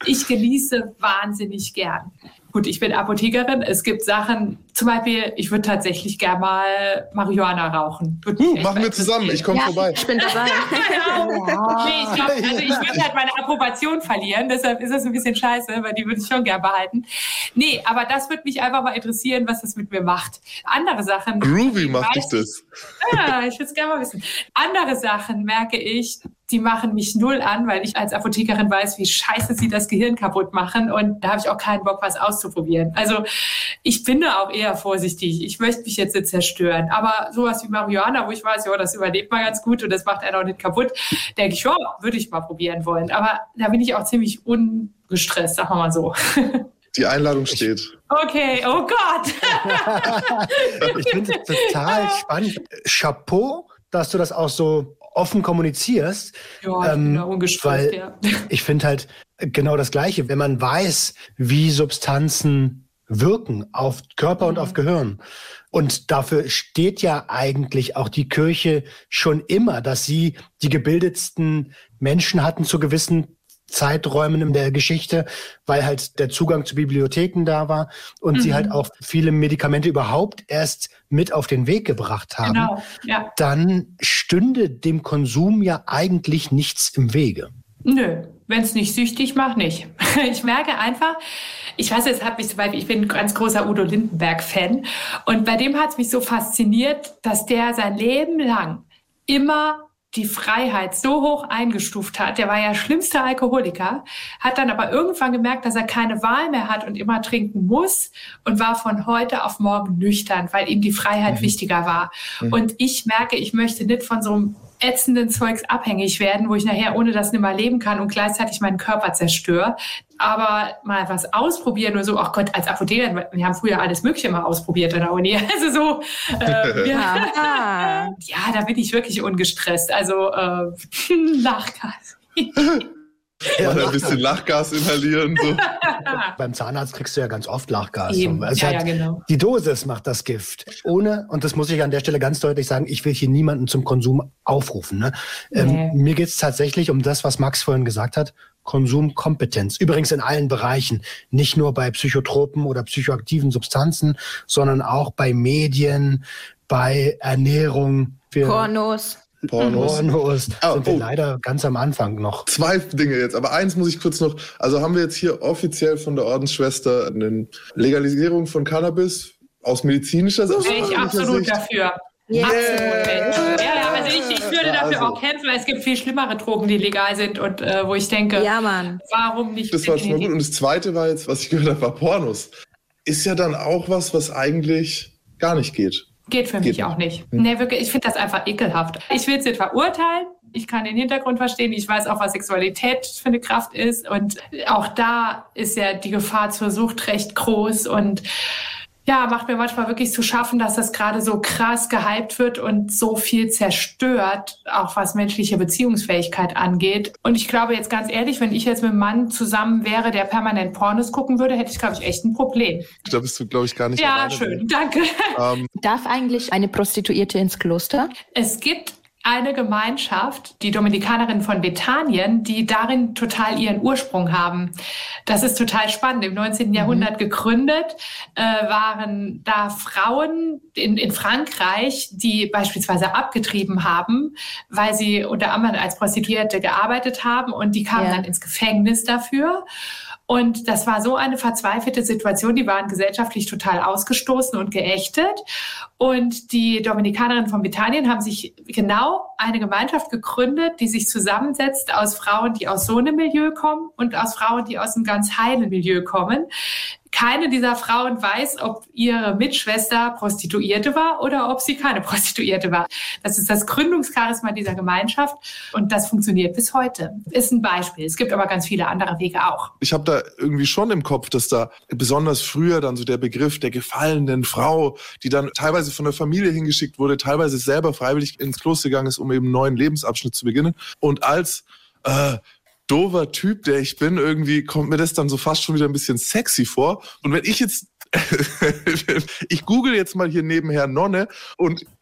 Ich genieße wahnsinnig gern gut, ich bin Apothekerin. Es gibt Sachen, zum Beispiel, ich würde tatsächlich gerne mal Marihuana rauchen. Uh, machen wir zusammen. Ich komme ja, vorbei. Ich bin dabei. nee, ich glaub, also ich würde halt meine Approbation verlieren. Deshalb ist das ein bisschen scheiße, weil die würde ich schon gerne behalten. Nee, aber das würde mich einfach mal interessieren, was das mit mir macht. Andere Sachen. Groovy macht dich das. Ja, ich würde es gerne mal wissen. Andere Sachen merke ich, die machen mich null an, weil ich als Apothekerin weiß, wie scheiße sie das Gehirn kaputt machen und da habe ich auch keinen Bock, was auszuprobieren. Also ich bin da auch eher vorsichtig. Ich möchte mich jetzt nicht zerstören. Aber sowas wie Marihuana, wo ich weiß, ja, das überlebt man ganz gut und das macht einen auch nicht kaputt, denke ich, ja, würde ich mal probieren wollen. Aber da bin ich auch ziemlich ungestresst, sagen wir mal so. Die Einladung steht. Okay, oh Gott. ich finde es total spannend. Chapeau, dass du das auch so offen kommunizierst. Ja, ähm, ich weil ja. Ich finde halt genau das Gleiche. Wenn man weiß, wie Substanzen wirken auf Körper mhm. und auf Gehirn. Und dafür steht ja eigentlich auch die Kirche schon immer, dass sie die gebildetsten Menschen hatten zu gewissen Zeiträumen in der Geschichte, weil halt der Zugang zu Bibliotheken da war und mhm. sie halt auch viele Medikamente überhaupt erst mit auf den Weg gebracht haben, genau, ja. dann stünde dem Konsum ja eigentlich nichts im Wege. Nö, wenn es nicht süchtig macht, nicht. Ich merke einfach, ich weiß, es hat mich zum Beispiel, ich bin ein ganz großer Udo Lindenberg-Fan und bei dem hat es mich so fasziniert, dass der sein Leben lang immer die Freiheit so hoch eingestuft hat. Der war ja schlimmster Alkoholiker, hat dann aber irgendwann gemerkt, dass er keine Wahl mehr hat und immer trinken muss und war von heute auf morgen nüchtern, weil ihm die Freiheit mhm. wichtiger war. Mhm. Und ich merke, ich möchte nicht von so einem ätzenden Zeugs abhängig werden, wo ich nachher ohne das nicht mehr leben kann und gleichzeitig meinen Körper zerstöre. Aber mal was ausprobieren oder so, ach Gott, als Apotheker, wir haben früher alles Mögliche mal ausprobiert an der Uni. Also so, äh, ja, ja, da bin ich wirklich ungestresst. Also äh, Lachgas. Ja, Mal ein bisschen Lachgas inhalieren. So. Beim Zahnarzt kriegst du ja ganz oft Lachgas. Eben. Also ja, ja, genau. Die Dosis macht das Gift. Ohne, und das muss ich an der Stelle ganz deutlich sagen, ich will hier niemanden zum Konsum aufrufen. Ne? Ähm, nee. Ähm, mir geht es tatsächlich um das, was Max vorhin gesagt hat. Konsumkompetenz. Übrigens in allen Bereichen. Nicht nur bei Psychotropen oder psychoaktiven Substanzen, sondern auch bei Medien, bei Ernährung. Pornos. Pornos. Pornos oh, sind wir oh. leider ganz am Anfang noch. Zwei Dinge jetzt, aber eins muss ich kurz noch. Also haben wir jetzt hier offiziell von der Ordensschwester eine Legalisierung von Cannabis aus medizinischer Sicht? Bin ich absolut Sicht? dafür. Yeah. Absolut. Ja, also ich, ich würde dafür also. auch kämpfen, weil es gibt viel schlimmere Drogen, die legal sind und äh, wo ich denke, ja, Mann. warum nicht? Das war schon mal gut. Und das Zweite war jetzt, was ich gehört habe, war Pornos. Ist ja dann auch was, was eigentlich gar nicht geht. Geht für mich auch nicht. Hm. Nee, wirklich, ich finde das einfach ekelhaft. Ich will es nicht verurteilen. Ich kann den Hintergrund verstehen. Ich weiß auch, was Sexualität für eine Kraft ist. Und auch da ist ja die Gefahr zur Sucht recht groß. Und ja, macht mir manchmal wirklich zu schaffen, dass das gerade so krass gehypt wird und so viel zerstört, auch was menschliche Beziehungsfähigkeit angeht. Und ich glaube jetzt ganz ehrlich, wenn ich jetzt mit einem Mann zusammen wäre, der permanent Pornos gucken würde, hätte ich, glaube ich, echt ein Problem. Da bist du, glaube ich, gar nicht Ja, schön, mit. danke. Ähm. Darf eigentlich eine Prostituierte ins Kloster? Es gibt eine Gemeinschaft, die Dominikanerinnen von Bethanien, die darin total ihren Ursprung haben. Das ist total spannend. Im 19. Mhm. Jahrhundert gegründet äh, waren da Frauen in, in Frankreich, die beispielsweise abgetrieben haben, weil sie unter anderem als Prostituierte gearbeitet haben und die kamen ja. dann ins Gefängnis dafür. Und das war so eine verzweifelte Situation. Die waren gesellschaftlich total ausgestoßen und geächtet. Und die Dominikanerinnen von Britannien haben sich genau eine Gemeinschaft gegründet, die sich zusammensetzt aus Frauen, die aus so einem Milieu kommen und aus Frauen, die aus einem ganz heilen Milieu kommen. keine dieser Frauen weiß, ob ihre Mitschwester Prostituierte war oder ob sie keine Prostituierte war. Das ist das Gründungscharisma dieser Gemeinschaft und das funktioniert bis heute. Ist ein Beispiel. Es gibt aber ganz viele andere Wege auch. Ich habe da irgendwie schon im Kopf, dass da besonders früher dann so der Begriff der gefallenen Frau, die dann teilweise von der Familie hingeschickt wurde, teilweise selber freiwillig ins Kloster gegangen ist, um eben einen neuen Lebensabschnitt zu beginnen. Und als äh, dover Typ, der ich bin, irgendwie kommt mir das dann so fast schon wieder ein bisschen sexy vor. Und wenn ich jetzt ich google jetzt mal hier nebenher Nonne und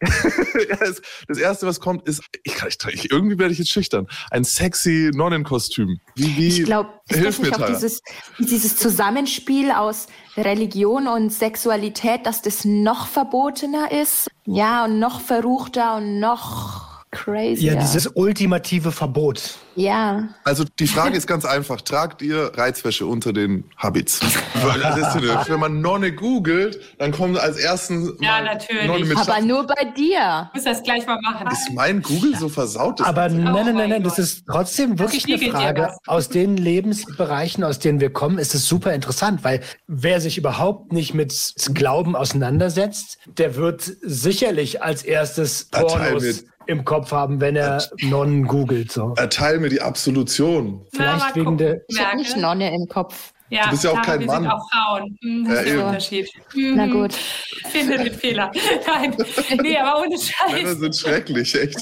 das erste, was kommt, ist, ich, ich, irgendwie werde ich jetzt schüchtern, ein sexy Nonnenkostüm. Wie, wie, ich glaube, hilf mir auch dieses, dieses Zusammenspiel aus Religion und Sexualität, dass das noch verbotener ist, ja, und noch verruchter und noch crazy. Ja, dieses ultimative Verbot. Ja. Also die Frage ist ganz einfach. Tragt ihr Reizwäsche unter den Habits? Wenn man Nonne googelt, dann kommt als ersten Ja, natürlich. Aber nur bei dir. Du musst das gleich mal machen. Ist mein Google so versaut? Aber nein, nein, nein, nein, das ist trotzdem wirklich eine Frage. Aus den Lebensbereichen, aus denen wir kommen, ist es super interessant, weil wer sich überhaupt nicht mit Glauben auseinandersetzt, der wird sicherlich als erstes Pornos im Kopf haben, wenn er Nonnen googelt. So. Erteil mir die Absolution. Vielleicht wegen der. Ich habe nicht Nonne im Kopf. Ja, du bist ja auch kein wir Mann. sind auch Frauen. Hm, das ja, ist der Unterschied. Hm, Na gut. Finde den Fehler. Nein, nee, aber ohne Scheiß. Männer sind schrecklich, echt.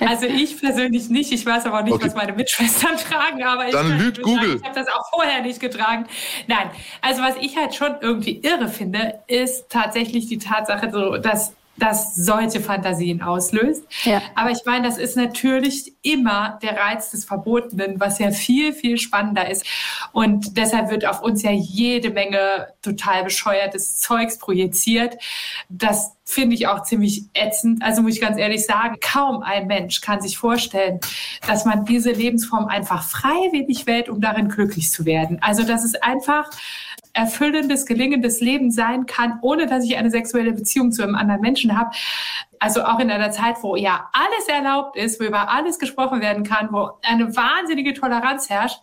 Also ich persönlich nicht. Ich weiß aber auch nicht, okay. was meine Mitschwestern tragen. Aber Dann ich lügt Google. ich habe das auch vorher nicht getragen. Nein, also was ich halt schon irgendwie irre finde, ist tatsächlich die Tatsache, so dass das solche Fantasien auslöst. Ja. Aber ich meine, das ist natürlich immer der Reiz des Verbotenen, was ja viel, viel spannender ist. Und deshalb wird auf uns ja jede Menge total bescheuertes Zeugs projiziert. Das finde ich auch ziemlich ätzend. Also muss ich ganz ehrlich sagen, kaum ein Mensch kann sich vorstellen, dass man diese Lebensform einfach freiwillig wählt, um darin glücklich zu werden. Also das ist einfach erfüllendes, gelingendes Leben sein kann, ohne dass ich eine sexuelle Beziehung zu einem anderen Menschen habe. Also auch in einer Zeit, wo ja alles erlaubt ist, wo über alles gesprochen werden kann, wo eine wahnsinnige Toleranz herrscht,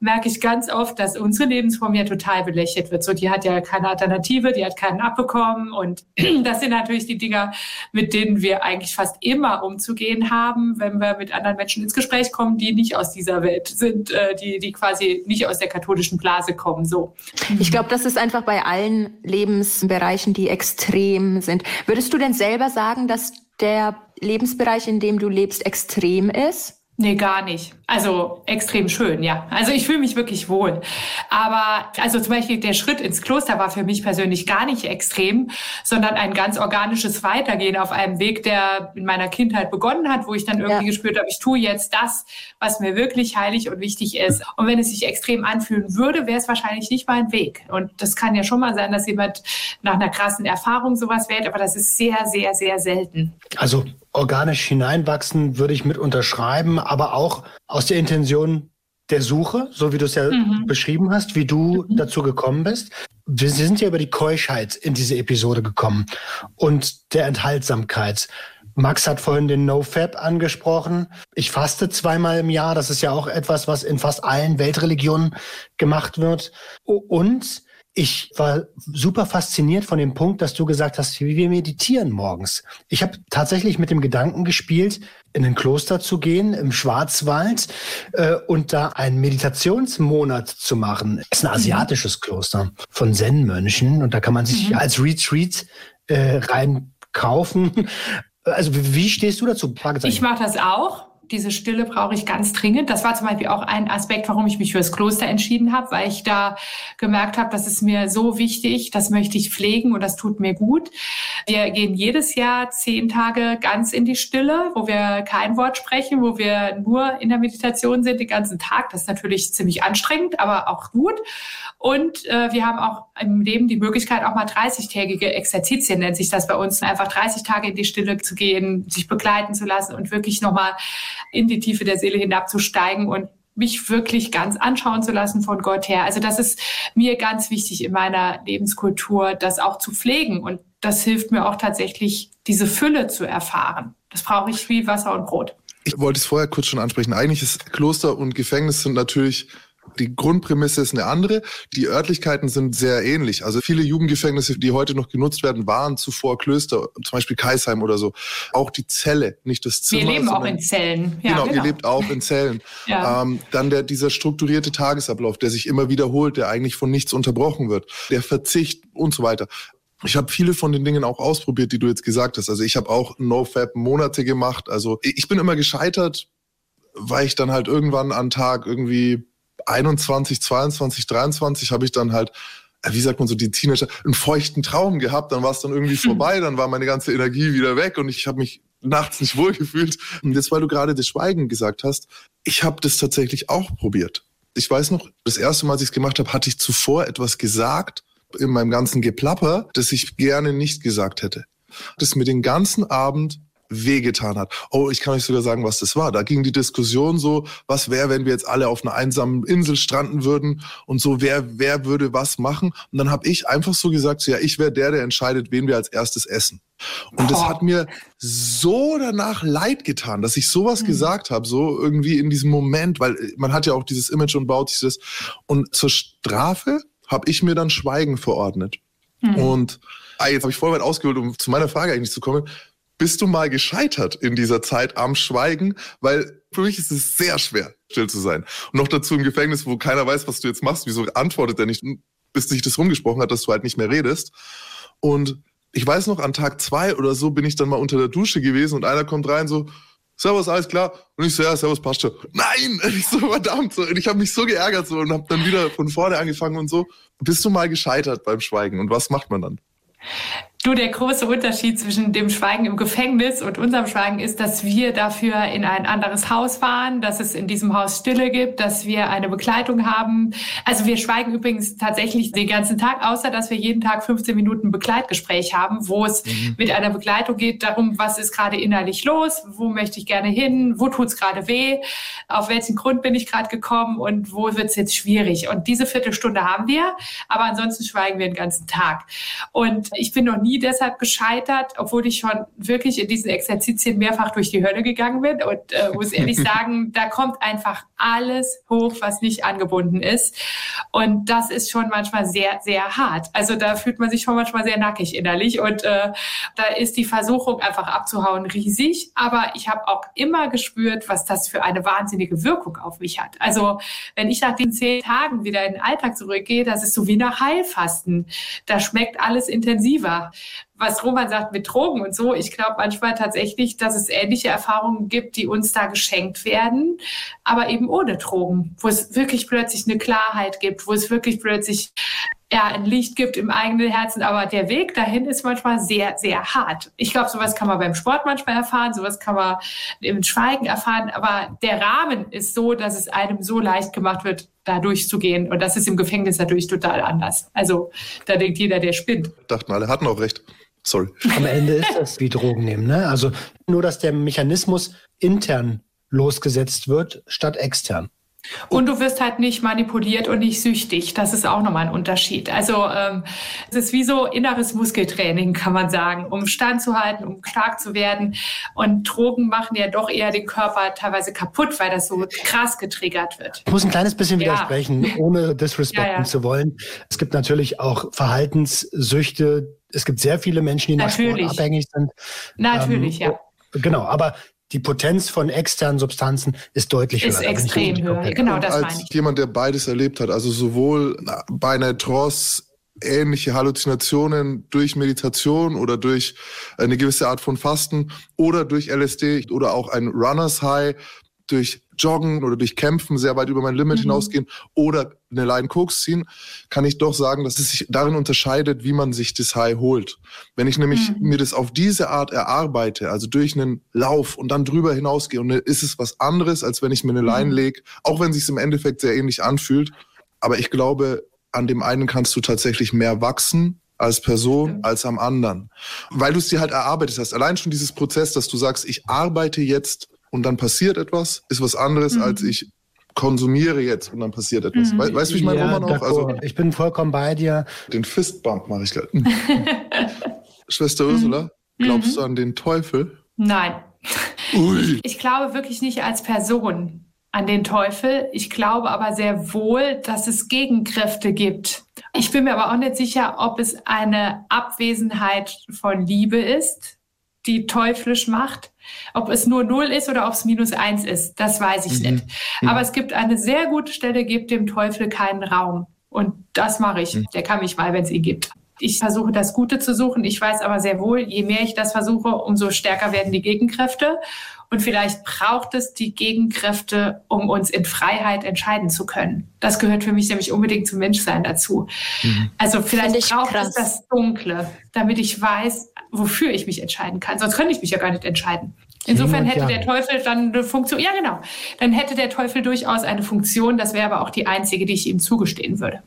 merke ich ganz oft, dass unsere Lebensform ja total belächelt wird. So, die hat ja keine Alternative, die hat keinen abbekommen. Und das sind natürlich die Dinger, mit denen wir eigentlich fast immer umzugehen haben, wenn wir mit anderen Menschen ins Gespräch kommen, die nicht aus dieser Welt sind, äh, die, die quasi nicht aus der katholischen Blase kommen. So. Ich glaube, das ist einfach bei allen Lebensbereichen, die extrem sind. Würdest du denn selber sagen, dass der Lebensbereich, in dem du lebst, extrem ist? Nee, gar nicht. Also extrem schön, ja. Also ich fühle mich wirklich wohl. Aber also zum Beispiel der Schritt ins Kloster war für mich persönlich gar nicht extrem, sondern ein ganz organisches Weitergehen auf einem Weg, der in meiner Kindheit begonnen hat, wo ich dann irgendwie ja. gespürt habe, ich tue jetzt das, was mir wirklich heilig und wichtig ist. Und wenn es sich extrem anfühlen würde, wäre es wahrscheinlich nicht mein Weg. Und das kann ja schon mal sein, dass jemand nach einer krassen Erfahrung sowas wählt, aber das ist sehr, sehr, sehr selten. Also organisch hineinwachsen würde ich mit unterschreiben, aber auch aus der Intention der Suche, so wie du es ja mhm. beschrieben hast, wie du mhm. dazu gekommen bist. Wir sind ja über die Keuschheit in diese Episode gekommen und der Enthaltsamkeit. Max hat vorhin den NoFap angesprochen. Ich faste zweimal im Jahr. Das ist ja auch etwas, was in fast allen Weltreligionen gemacht wird. Und ich war super fasziniert von dem Punkt, dass du gesagt hast, wie wir meditieren morgens. Ich habe tatsächlich mit dem Gedanken gespielt, in ein Kloster zu gehen im Schwarzwald äh, und da einen Meditationsmonat zu machen. Es ist ein asiatisches Kloster von Zen-Mönchen und da kann man sich mhm. als Retreat äh, rein kaufen. Also wie stehst du dazu? Ich mache das auch diese Stille brauche ich ganz dringend. Das war zum Beispiel auch ein Aspekt, warum ich mich für das Kloster entschieden habe, weil ich da gemerkt habe, das ist mir so wichtig, das möchte ich pflegen und das tut mir gut. Wir gehen jedes Jahr zehn Tage ganz in die Stille, wo wir kein Wort sprechen, wo wir nur in der Meditation sind den ganzen Tag. Das ist natürlich ziemlich anstrengend, aber auch gut. Und äh, wir haben auch im Leben die Möglichkeit, auch mal 30-tägige Exerzitien nennt sich das bei uns, einfach 30 Tage in die Stille zu gehen, sich begleiten zu lassen und wirklich nochmal in die Tiefe der Seele hinabzusteigen und mich wirklich ganz anschauen zu lassen von Gott her. Also das ist mir ganz wichtig in meiner Lebenskultur, das auch zu pflegen. Und das hilft mir auch tatsächlich, diese Fülle zu erfahren. Das brauche ich wie Wasser und Brot. Ich wollte es vorher kurz schon ansprechen. Eigentlich ist Kloster und Gefängnis sind natürlich Die Grundprämisse ist eine andere. Die Örtlichkeiten sind sehr ähnlich. Also viele Jugendgefängnisse, die heute noch genutzt werden, waren zuvor Klöster, zum Beispiel Kaisheim oder so. Auch die Zelle, nicht das Zimmer. Wir leben auch in Zellen. Ja, genau, genau, ihr lebt auch in Zellen. ja. ähm, dann der, dieser strukturierte Tagesablauf, der sich immer wiederholt, der eigentlich von nichts unterbrochen wird. Der Verzicht und so weiter. Ich habe viele von den Dingen auch ausprobiert, die du jetzt gesagt hast. Also ich habe auch NoFap Monate gemacht. Also ich bin immer gescheitert, weil ich dann halt irgendwann an Tag irgendwie 21, 22, 23 habe ich dann halt wie sagt man so, die Teenager, einen feuchten Traum gehabt, dann war es dann irgendwie vorbei, dann war meine ganze Energie wieder weg und ich habe mich nachts nicht wohlgefühlt. Und jetzt, weil du gerade das Schweigen gesagt hast, ich habe das tatsächlich auch probiert. Ich weiß noch, das erste Mal, als ich es gemacht habe, hatte ich zuvor etwas gesagt in meinem ganzen Geplapper, das ich gerne nicht gesagt hätte. Das mir den ganzen Abend wehgetan hat. Oh, ich kann euch sogar sagen, was das war. Da ging die Diskussion so, was wäre, wenn wir jetzt alle auf einer einsamen Insel stranden würden und so, wer, wer würde was machen? Und dann habe ich einfach so gesagt, so, ja, ich wäre der, der entscheidet, wen wir als erstes essen. Und das hat mir so danach leid getan, dass ich sowas mhm. gesagt habe, so irgendwie in diesem Moment, weil man hat ja auch dieses Image und baut sich das. Und zur Strafe habe ich mir dann Schweigen verordnet. Mhm. Und ah, jetzt habe ich voll weit ausgeholt, um zu meiner Frage eigentlich zu kommen. Bist du mal gescheitert in dieser Zeit am Schweigen? Weil für mich ist es sehr schwer, still zu sein. Und noch dazu im Gefängnis, wo keiner weiß, was du jetzt machst. Wieso antwortet er nicht, bis sich das rumgesprochen hat, dass du halt nicht mehr redest? Und ich weiß noch, an Tag zwei oder so bin ich dann mal unter der Dusche gewesen und einer kommt rein so, Servus, alles klar? Und ich so, ja, Servus, passt schon. Nein! Ich so, verdammt. So. Und ich habe mich so geärgert so und habe dann wieder von vorne angefangen und so. Bist du mal gescheitert beim Schweigen und was macht man dann? Du, der große Unterschied zwischen dem Schweigen im Gefängnis und unserem Schweigen ist, dass wir dafür in ein anderes Haus fahren, dass es in diesem Haus Stille gibt, dass wir eine Begleitung haben. Also wir schweigen übrigens tatsächlich den ganzen Tag, außer dass wir jeden Tag 15 Minuten Begleitgespräch haben, wo es mhm. mit einer Begleitung geht darum, was ist gerade innerlich los, wo möchte ich gerne hin, wo tut's gerade weh, auf welchen Grund bin ich gerade gekommen und wo wird's jetzt schwierig. Und diese Viertelstunde haben wir, aber ansonsten schweigen wir den ganzen Tag. Und ich bin noch nie nie deshalb gescheitert, obwohl ich schon wirklich in diesen Exerzitien mehrfach durch die Hölle gegangen bin und äh, muss ehrlich sagen, da kommt einfach alles hoch, was nicht angebunden ist. Und das ist schon manchmal sehr, sehr hart. Also da fühlt man sich schon manchmal sehr nackig innerlich und äh, da ist die Versuchung einfach abzuhauen riesig. Aber ich habe auch immer gespürt, was das für eine wahnsinnige Wirkung auf mich hat. Also wenn ich nach den zehn Tagen wieder in den Alltag zurückgehe, das ist so wie nach Heilfasten. Da schmeckt alles intensiver was Roman sagt mit Drogen und so, ich glaube manchmal tatsächlich, dass es ähnliche Erfahrungen gibt, die uns da geschenkt werden, aber eben ohne Drogen, wo es wirklich plötzlich eine Klarheit gibt, wo es wirklich plötzlich ja, ein Licht gibt im eigenen Herzen, aber der Weg dahin ist manchmal sehr, sehr hart. Ich glaube, sowas kann man beim Sport manchmal erfahren, sowas kann man im Schweigen erfahren, aber der Rahmen ist so, dass es einem so leicht gemacht wird, da durchzugehen. Und das ist im Gefängnis natürlich total anders. Also da denkt jeder, der spinnt. Dachten alle, hatten auch recht. Sorry. Am Ende ist das wie Drogen nehmen. Ne? Also nur, dass der Mechanismus intern losgesetzt wird, statt extern. Und du wirst halt nicht manipuliert und nicht süchtig. Das ist auch nochmal ein Unterschied. Also ähm, es ist wie so inneres Muskeltraining, kann man sagen, um standzuhalten, um stark zu werden. Und Drogen machen ja doch eher den Körper teilweise kaputt, weil das so krass getriggert wird. Ich muss ein kleines bisschen ja. widersprechen, ohne disrespekten ja, ja. zu wollen. Es gibt natürlich auch Verhaltenssüchte. Es gibt sehr viele Menschen, die nach Sport abhängig sind. Natürlich, ähm, ja. Genau, aber die Potenz von externen Substanzen ist deutlich ist höher. Ist extrem höher. Genau, das Als meine ich. jemand, der beides erlebt hat, also sowohl bei einer Trance ähnliche Halluzinationen durch Meditation oder durch eine gewisse Art von Fasten oder durch LSD oder auch ein Runners High durch Joggen oder durch Kämpfen sehr weit über mein Limit mhm. hinausgehen oder eine Line Koks ziehen, kann ich doch sagen, dass es sich darin unterscheidet, wie man sich das High holt. Wenn ich nämlich mhm. mir das auf diese Art erarbeite, also durch einen Lauf und dann drüber hinausgehe, und ist es was anderes, als wenn ich mir eine Line mhm. lege, auch wenn es sich im Endeffekt sehr ähnlich anfühlt. Aber ich glaube, an dem einen kannst du tatsächlich mehr wachsen als Person als am anderen, weil du es dir halt erarbeitet hast. Allein schon dieses Prozess, dass du sagst, ich arbeite jetzt und dann passiert etwas, ist was anderes, mhm. als ich konsumiere jetzt und dann passiert etwas. Mhm. weißt du, wie ich meine, ja, Roman auch? Also, ich bin vollkommen bei dir. Den Fistbump mache ich gleich. Schwester Ursula, mhm. glaubst mhm. du an den Teufel? Nein. Ui. Ich glaube wirklich nicht als Person. an den Teufel. Ich glaube aber sehr wohl, dass es Gegenkräfte gibt. Ich bin mir aber auch nicht sicher, ob es eine Abwesenheit von Liebe ist, die teuflisch macht. Ob es nur null ist oder ob es minus eins ist, das weiß ich mhm. nicht. Mhm. Aber es gibt eine sehr gute Stelle, gibt dem Teufel keinen Raum. Und das mache ich. Mhm. Der kann mich mal, wenn es ihn gibt. Ich versuche das Gute zu suchen. Ich weiß aber sehr wohl, je mehr ich das versuche, umso stärker werden die Gegenkräfte. Und vielleicht braucht es die Gegenkräfte, um uns in Freiheit entscheiden zu können. Das gehört für mich nämlich unbedingt zum Menschsein dazu. Mhm. Also vielleicht braucht krass. es das Dunkle, damit ich weiß, wofür ich mich entscheiden kann. Sonst könnte ich mich ja gar nicht entscheiden. Insofern hätte der Teufel dann eine Funktion, ja genau, dann hätte der Teufel durchaus eine Funktion, das wäre aber auch die einzige, die ich ihm zugestehen würde.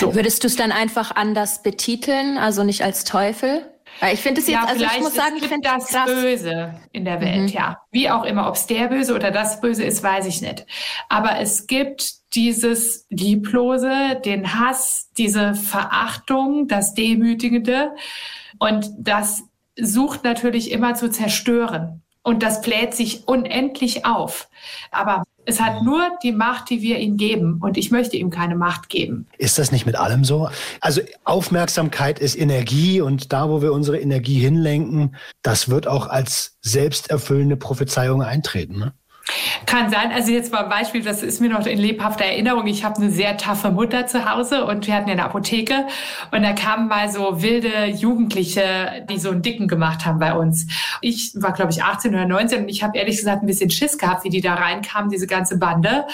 So. Würdest du es dann einfach anders betiteln, also nicht als Teufel? Ich finde es jetzt, ja, also ich muss sagen, ich finde das krass. Böse in der Welt, mhm. ja. Wie auch immer, ob es der Böse oder das Böse ist, weiß ich nicht. Aber es gibt dieses Lieblose, den Hass, diese Verachtung, das Demütigende. Und das sucht natürlich immer zu zerstören. Und das bläht sich unendlich auf. Aber es hat nur die Macht, die wir ihm geben. Und ich möchte ihm keine Macht geben. Ist das nicht mit allem so? Also Aufmerksamkeit ist Energie und da, wo wir unsere Energie hinlenken, das wird auch als selbsterfüllende Prophezeiung eintreten. Ne? Kann sein. Also jetzt mal ein Beispiel, das ist mir noch in lebhafter Erinnerung. Ich habe eine sehr taffe Mutter zu Hause und wir hatten eine Apotheke und da kamen mal so wilde Jugendliche, die so einen Dicken gemacht haben bei uns. Ich war, glaube ich, 18 oder 19 und ich habe ehrlich gesagt ein bisschen Schiss gehabt, wie die da reinkamen, diese ganze Bande.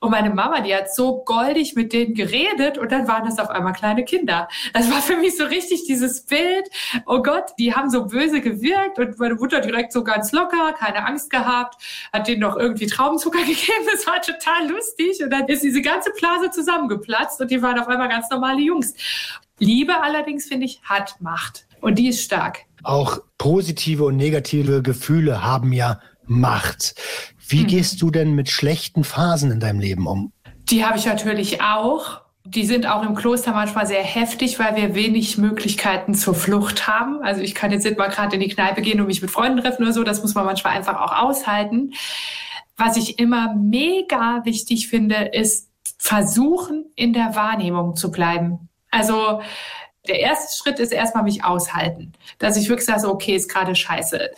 Und meine Mama, die hat so goldig mit denen geredet und dann waren das auf einmal kleine Kinder. Das war für mich so richtig dieses Bild. Oh Gott, die haben so böse gewirkt und meine Mutter direkt so ganz locker, keine Angst gehabt, hat denen noch irgendwie Traubenzucker gegeben. Das war total lustig. Und dann ist diese ganze Blase zusammengeplatzt und die waren auf einmal ganz normale Jungs. Liebe allerdings, finde ich, hat Macht. Und die ist stark. Auch positive und negative Gefühle haben ja Macht. Wie mhm. gehst du denn mit schlechten Phasen in deinem Leben um? Die habe ich natürlich auch. Die sind auch im Kloster manchmal sehr heftig, weil wir wenig Möglichkeiten zur Flucht haben. Also ich kann jetzt nicht mal gerade in die Kneipe gehen und mich mit Freunden treffen oder so. Das muss man manchmal einfach auch aushalten. Was ich immer mega wichtig finde, ist versuchen, in der Wahrnehmung zu bleiben. Also der erste Schritt ist erstmal mich aushalten, dass ich wirklich sage, okay, ist gerade scheiße.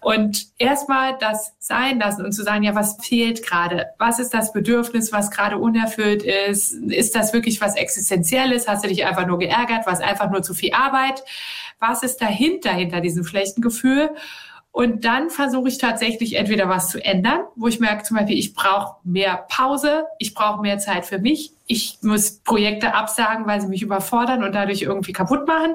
Und erstmal das sein lassen und zu sagen, ja, was fehlt gerade? Was ist das Bedürfnis, was gerade unerfüllt ist? Ist das wirklich was Existenzielles? Hast du dich einfach nur geärgert? War es einfach nur zu viel Arbeit? Was ist dahinter, hinter diesem schlechten Gefühl? Und dann versuche ich tatsächlich entweder was zu ändern, wo ich merke zum Beispiel, ich brauche mehr Pause, ich brauche mehr Zeit für mich, ich muss Projekte absagen, weil sie mich überfordern und dadurch irgendwie kaputt machen.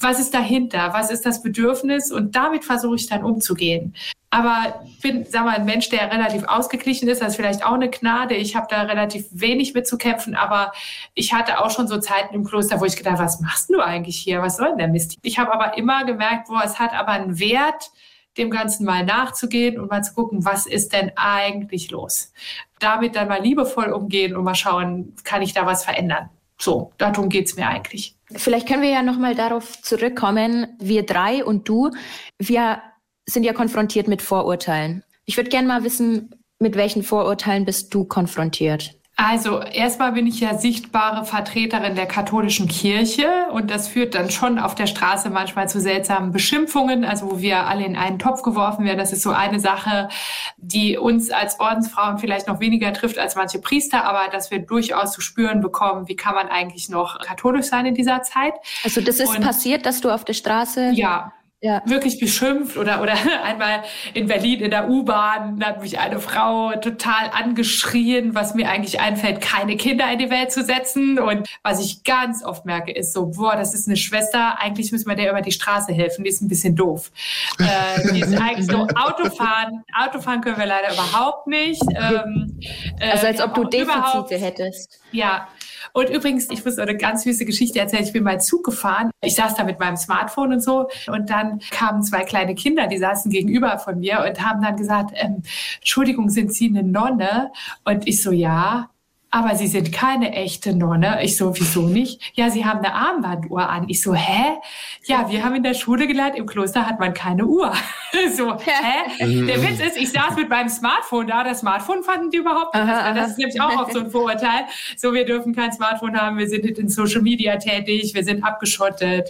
Was ist dahinter? Was ist das Bedürfnis? Und damit versuche ich dann umzugehen. Aber ich bin, sag mal, ein Mensch, der relativ ausgeglichen ist. Das ist vielleicht auch eine Gnade. Ich habe da relativ wenig mit zu kämpfen. Aber ich hatte auch schon so Zeiten im Kloster, wo ich gedacht, was machst du eigentlich hier? Was soll denn der Mist? Ich habe aber immer gemerkt, boah, es hat aber einen Wert, dem Ganzen mal nachzugehen und mal zu gucken, was ist denn eigentlich los? Damit dann mal liebevoll umgehen und mal schauen, kann ich da was verändern? So, darum geht's mir eigentlich. Vielleicht können wir ja nochmal darauf zurückkommen, wir drei und du, wir sind ja konfrontiert mit Vorurteilen. Ich würde gerne mal wissen, mit welchen Vorurteilen bist du konfrontiert? Also erstmal bin ich ja sichtbare Vertreterin der katholischen Kirche und das führt dann schon auf der Straße manchmal zu seltsamen Beschimpfungen, also wo wir alle in einen Topf geworfen werden. Das ist so eine Sache, die uns als Ordensfrauen vielleicht noch weniger trifft als manche Priester, aber dass wir durchaus zu spüren bekommen, wie kann man eigentlich noch katholisch sein in dieser Zeit. Also das ist und, passiert, dass du auf der Straße ja ja. wirklich beschimpft oder, oder einmal in Berlin in der U-Bahn hat mich eine Frau total angeschrien, was mir eigentlich einfällt, keine Kinder in die Welt zu setzen. Und was ich ganz oft merke, ist so, boah, das ist eine Schwester, eigentlich müssen wir der über die Straße helfen, die ist ein bisschen doof. äh, die ist eigentlich so, Autofahren, Autofahren können wir leider überhaupt nicht. Ähm, äh, also als ob du Defizite hättest. Ja, und übrigens, ich muss eine ganz süße Geschichte erzählen. Ich bin mal Zug gefahren. Ich saß da mit meinem Smartphone und so. Und dann kamen zwei kleine Kinder, die saßen gegenüber von mir und haben dann gesagt, ähm, Entschuldigung, sind Sie eine Nonne? Und ich so, ja. Aber Sie sind keine echte Nonne. Ich so, wieso nicht? Ja, Sie haben eine Armbanduhr an. Ich so, hä? Ja, wir haben in der Schule gelernt, im Kloster hat man keine Uhr. so, hä? Der Witz ist, ich saß mit meinem Smartphone da. Das Smartphone fanden die überhaupt nicht. Aha, das ist nämlich auch oft so ein Vorurteil. So, wir dürfen kein Smartphone haben. Wir sind in Social Media tätig. Wir sind abgeschottet.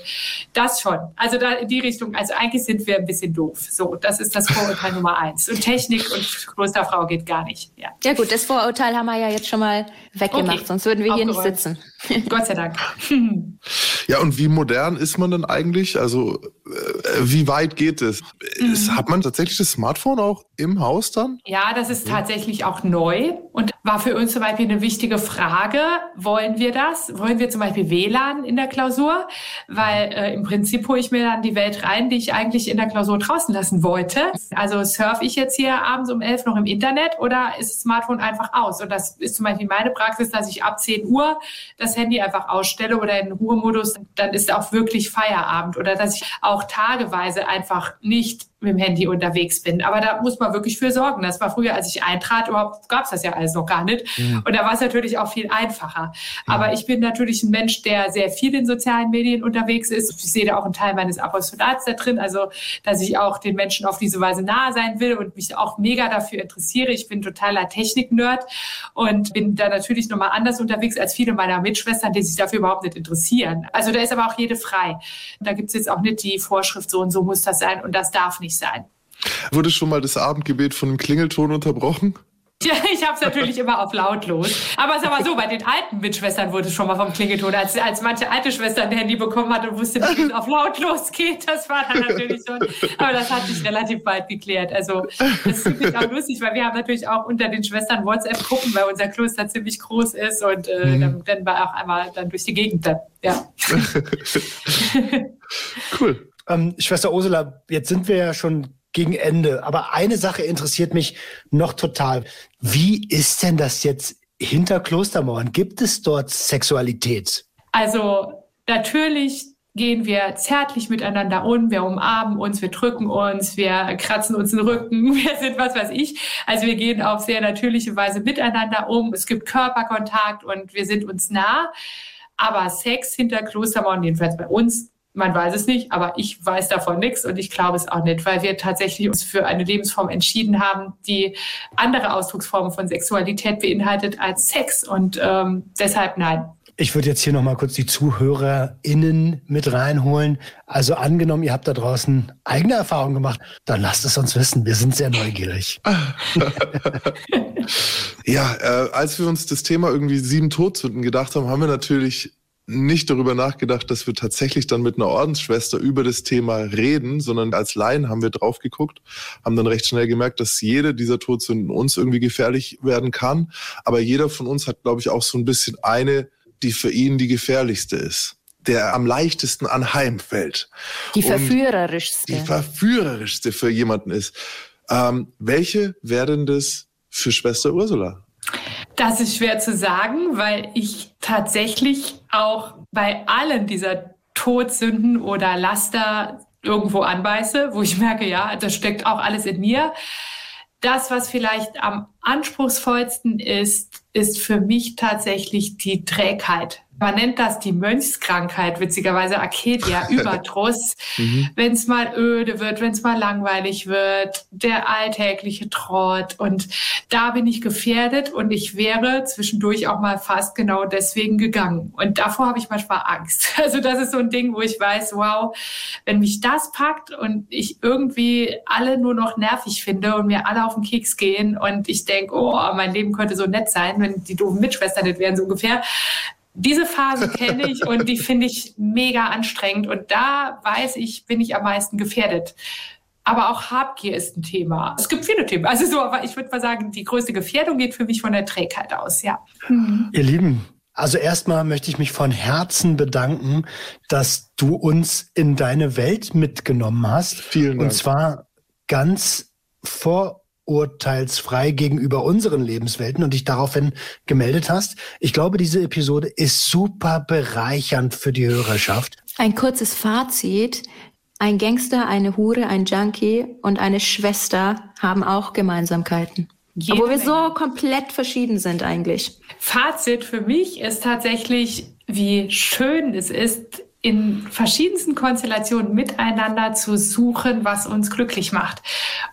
Das schon. Also da in die Richtung. Also eigentlich sind wir ein bisschen doof. So, das ist das Vorurteil Nummer eins. Und Technik und Klosterfrau geht gar nicht. Ja, ja gut, das Vorurteil haben wir ja jetzt schon mal weggemacht, okay. sonst würden wir hier nicht sitzen. Gott sei Dank. ja, und wie modern ist man denn eigentlich? Also äh, wie weit geht es? Mhm. Hat man tatsächlich das Smartphone auch im Haus dann? Ja, das ist tatsächlich auch neu und war für uns zum Beispiel eine wichtige Frage. Wollen wir das? Wollen wir zum Beispiel WLAN in der Klausur? Weil äh, im Prinzip hole ich mir dann die Welt rein, die ich eigentlich in der Klausur draußen lassen wollte. Also surfe ich jetzt hier abends um elf noch im Internet oder ist das Smartphone einfach aus? Und das ist zum Beispiel meine Praxis, dass ich ab 10 Uhr das Handy einfach ausstelle oder in Ruhemodus, dann ist auch wirklich Feierabend oder dass ich auch tageweise einfach nicht mit dem Handy unterwegs bin. Aber da muss man wirklich für sorgen. Das war früher, als ich eintrat, überhaupt gab es das ja alles noch gar nicht. Mhm. Und da war es natürlich auch viel einfacher. Mhm. Aber ich bin natürlich ein Mensch, der sehr viel in sozialen Medien unterwegs ist. Ich sehe da auch einen Teil meines Apostolats da drin, also dass ich auch den Menschen auf diese Weise nahe sein will und mich auch mega dafür interessiere. Ich bin totaler Technik-Nerd und bin da natürlich nochmal anders unterwegs als viele meiner Mitschwestern, die sich dafür überhaupt nicht interessieren. Also da ist aber auch jede frei. Da gibt es jetzt auch nicht die Vorschrift, so und so muss das sein und das darf nicht nicht sein. Wurde schon mal das Abendgebet von einem Klingelton unterbrochen? Ja, ich habe es natürlich immer auf lautlos. Aber es ist aber so, bei den alten Mitschwestern wurde es schon mal vom Klingelton. Als, als manche alte Schwester ein Handy bekommen hat und wusste wie es auf lautlos geht, das war dann natürlich schon. Aber das hat sich relativ bald geklärt. Also das finde ich auch lustig, weil wir haben natürlich auch unter den Schwestern WhatsApp-Gruppen, weil unser Kloster ziemlich groß ist und äh, mhm. dann, dann war auch einmal dann durch die Gegend dann. Ja. cool. Ähm, Schwester Ursula, jetzt sind wir ja schon gegen Ende, aber eine Sache interessiert mich noch total. Wie ist denn das jetzt hinter Klostermauern? Gibt es dort Sexualität? Also natürlich gehen wir zärtlich miteinander um, wir umarmen uns, wir drücken uns, wir kratzen uns den Rücken, wir sind was weiß ich. Also wir gehen auf sehr natürliche Weise miteinander um. Es gibt Körperkontakt und wir sind uns nah. Aber Sex hinter Klostermauern, jedenfalls bei uns, man weiß es nicht, aber ich weiß davon nichts und ich glaube es auch nicht, weil wir tatsächlich uns für eine Lebensform entschieden haben, die andere Ausdrucksformen von Sexualität beinhaltet als Sex. Und ähm, deshalb nein. Ich würde jetzt hier nochmal kurz die ZuhörerInnen mit reinholen. Also angenommen, ihr habt da draußen eigene Erfahrungen gemacht, dann lasst es uns wissen. Wir sind sehr neugierig. ja, äh, als wir uns das Thema irgendwie sieben Todsünden gedacht haben, haben wir natürlich nicht darüber nachgedacht, dass wir tatsächlich dann mit einer Ordensschwester über das Thema reden, sondern als Laien haben wir drauf geguckt, haben dann recht schnell gemerkt, dass jede dieser Todsünden uns irgendwie gefährlich werden kann. Aber jeder von uns hat, glaube ich, auch so ein bisschen eine, die für ihn die gefährlichste ist der am leichtesten anheimfällt. Die verführerischste. Die verführerischste für jemanden ist. Ähm, welche werden das für Schwester Ursula? Das ist schwer zu sagen, weil ich tatsächlich auch bei allen dieser Todsünden oder Laster irgendwo anbeiße, wo ich merke, ja, das steckt auch alles in mir. Das, was vielleicht am anspruchsvollsten ist, ist für mich tatsächlich die Trägheit. Man nennt das die Mönchskrankheit, witzigerweise Arcadia, Überdruss. mhm. Wenn es mal öde wird, wenn es mal langweilig wird, der alltägliche Trott. Und da bin ich gefährdet und ich wäre zwischendurch auch mal fast genau deswegen gegangen. Und davor habe ich manchmal Angst. Also das ist so ein Ding, wo ich weiß, wow, wenn mich das packt und ich irgendwie alle nur noch nervig finde und mir alle auf den Keks gehen und ich denke, oh, mein Leben könnte so nett sein, wenn die doofen Mitschwestern nicht wären, so ungefähr, diese Phase kenne ich und die finde ich mega anstrengend. Und da weiß ich, bin ich am meisten gefährdet. Aber auch Habgier ist ein Thema. Es gibt viele Themen. Also so, aber ich würde mal sagen, die größte Gefährdung geht für mich von der Trägheit aus, ja. Mhm. Ihr Lieben, also erstmal möchte ich mich von Herzen bedanken, dass du uns in deine Welt mitgenommen hast. Vielen Dank. Und zwar ganz vor urteilsfrei gegenüber unseren Lebenswelten und dich daraufhin gemeldet hast. Ich glaube, diese Episode ist super bereichernd für die Hörerschaft. Ein kurzes Fazit. Ein Gangster, eine Hure, ein Junkie und eine Schwester haben auch Gemeinsamkeiten. Jede Obwohl wir Menge. so komplett verschieden sind eigentlich. Fazit für mich ist tatsächlich, wie schön es ist, in verschiedensten Konstellationen miteinander zu suchen, was uns glücklich macht.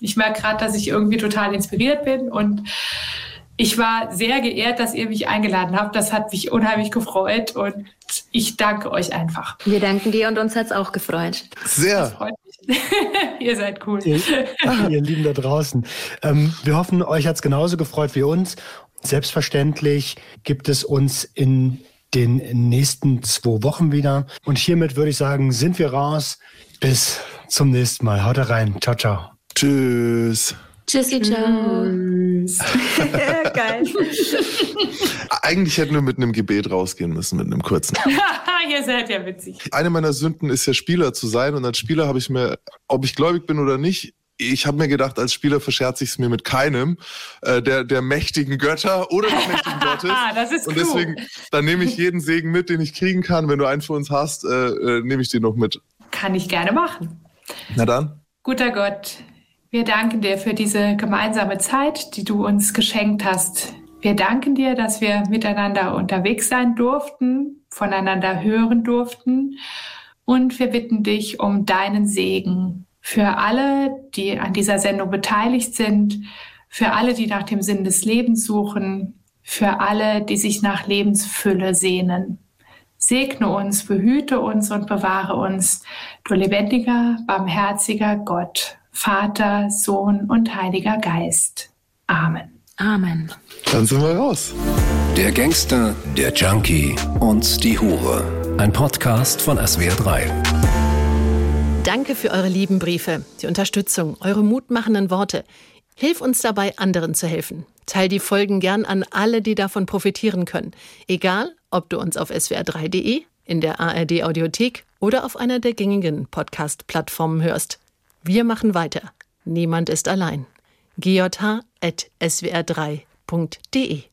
Ich merke gerade, dass ich irgendwie total inspiriert bin und ich war sehr geehrt, dass ihr mich eingeladen habt. Das hat mich unheimlich gefreut und ich danke euch einfach. Wir danken dir und uns hat es auch gefreut. Sehr. Das freut mich. ihr seid cool. Ihr, ihr Lieben da draußen. Ähm, wir hoffen, euch hat es genauso gefreut wie uns. Selbstverständlich gibt es uns in den nächsten zwei Wochen wieder. Und hiermit würde ich sagen, sind wir raus. Bis zum nächsten Mal. Haut rein. Ciao, ciao. Tschüss. Tschüssi, ciao. Geil. Eigentlich hätten wir mit einem Gebet rausgehen müssen, mit einem kurzen. Ihr seid ja witzig. Eine meiner Sünden ist ja Spieler zu sein. Und als Spieler habe ich mir, ob ich gläubig bin oder nicht, ich habe mir gedacht, als Spieler verscherze ich es mir mit keinem äh, der, der mächtigen Götter oder des mächtigen Gottes. das ist Und deswegen, dann nehme ich jeden Segen mit, den ich kriegen kann. Wenn du einen für uns hast, äh, äh, nehme ich den noch mit. Kann ich gerne machen. Na dann. Guter Gott, wir danken dir für diese gemeinsame Zeit, die du uns geschenkt hast. Wir danken dir, dass wir miteinander unterwegs sein durften, voneinander hören durften. Und wir bitten dich um deinen Segen für alle, die an dieser Sendung beteiligt sind, für alle, die nach dem Sinn des Lebens suchen, für alle, die sich nach Lebensfülle sehnen. Segne uns, behüte uns und bewahre uns, du lebendiger, barmherziger Gott, Vater, Sohn und Heiliger Geist. Amen. Amen. Dann sind wir raus. Der Gangster, der Junkie und die Hure. Ein Podcast von SWR3. Danke für eure lieben Briefe, die Unterstützung, eure mutmachenden Worte. Hilf uns dabei, anderen zu helfen. Teil die Folgen gern an alle, die davon profitieren können. Egal, ob du uns auf swr3.de, in der ARD Audiothek oder auf einer der gängigen Podcast-Plattformen hörst. Wir machen weiter. Niemand ist allein. gjh.swr3.de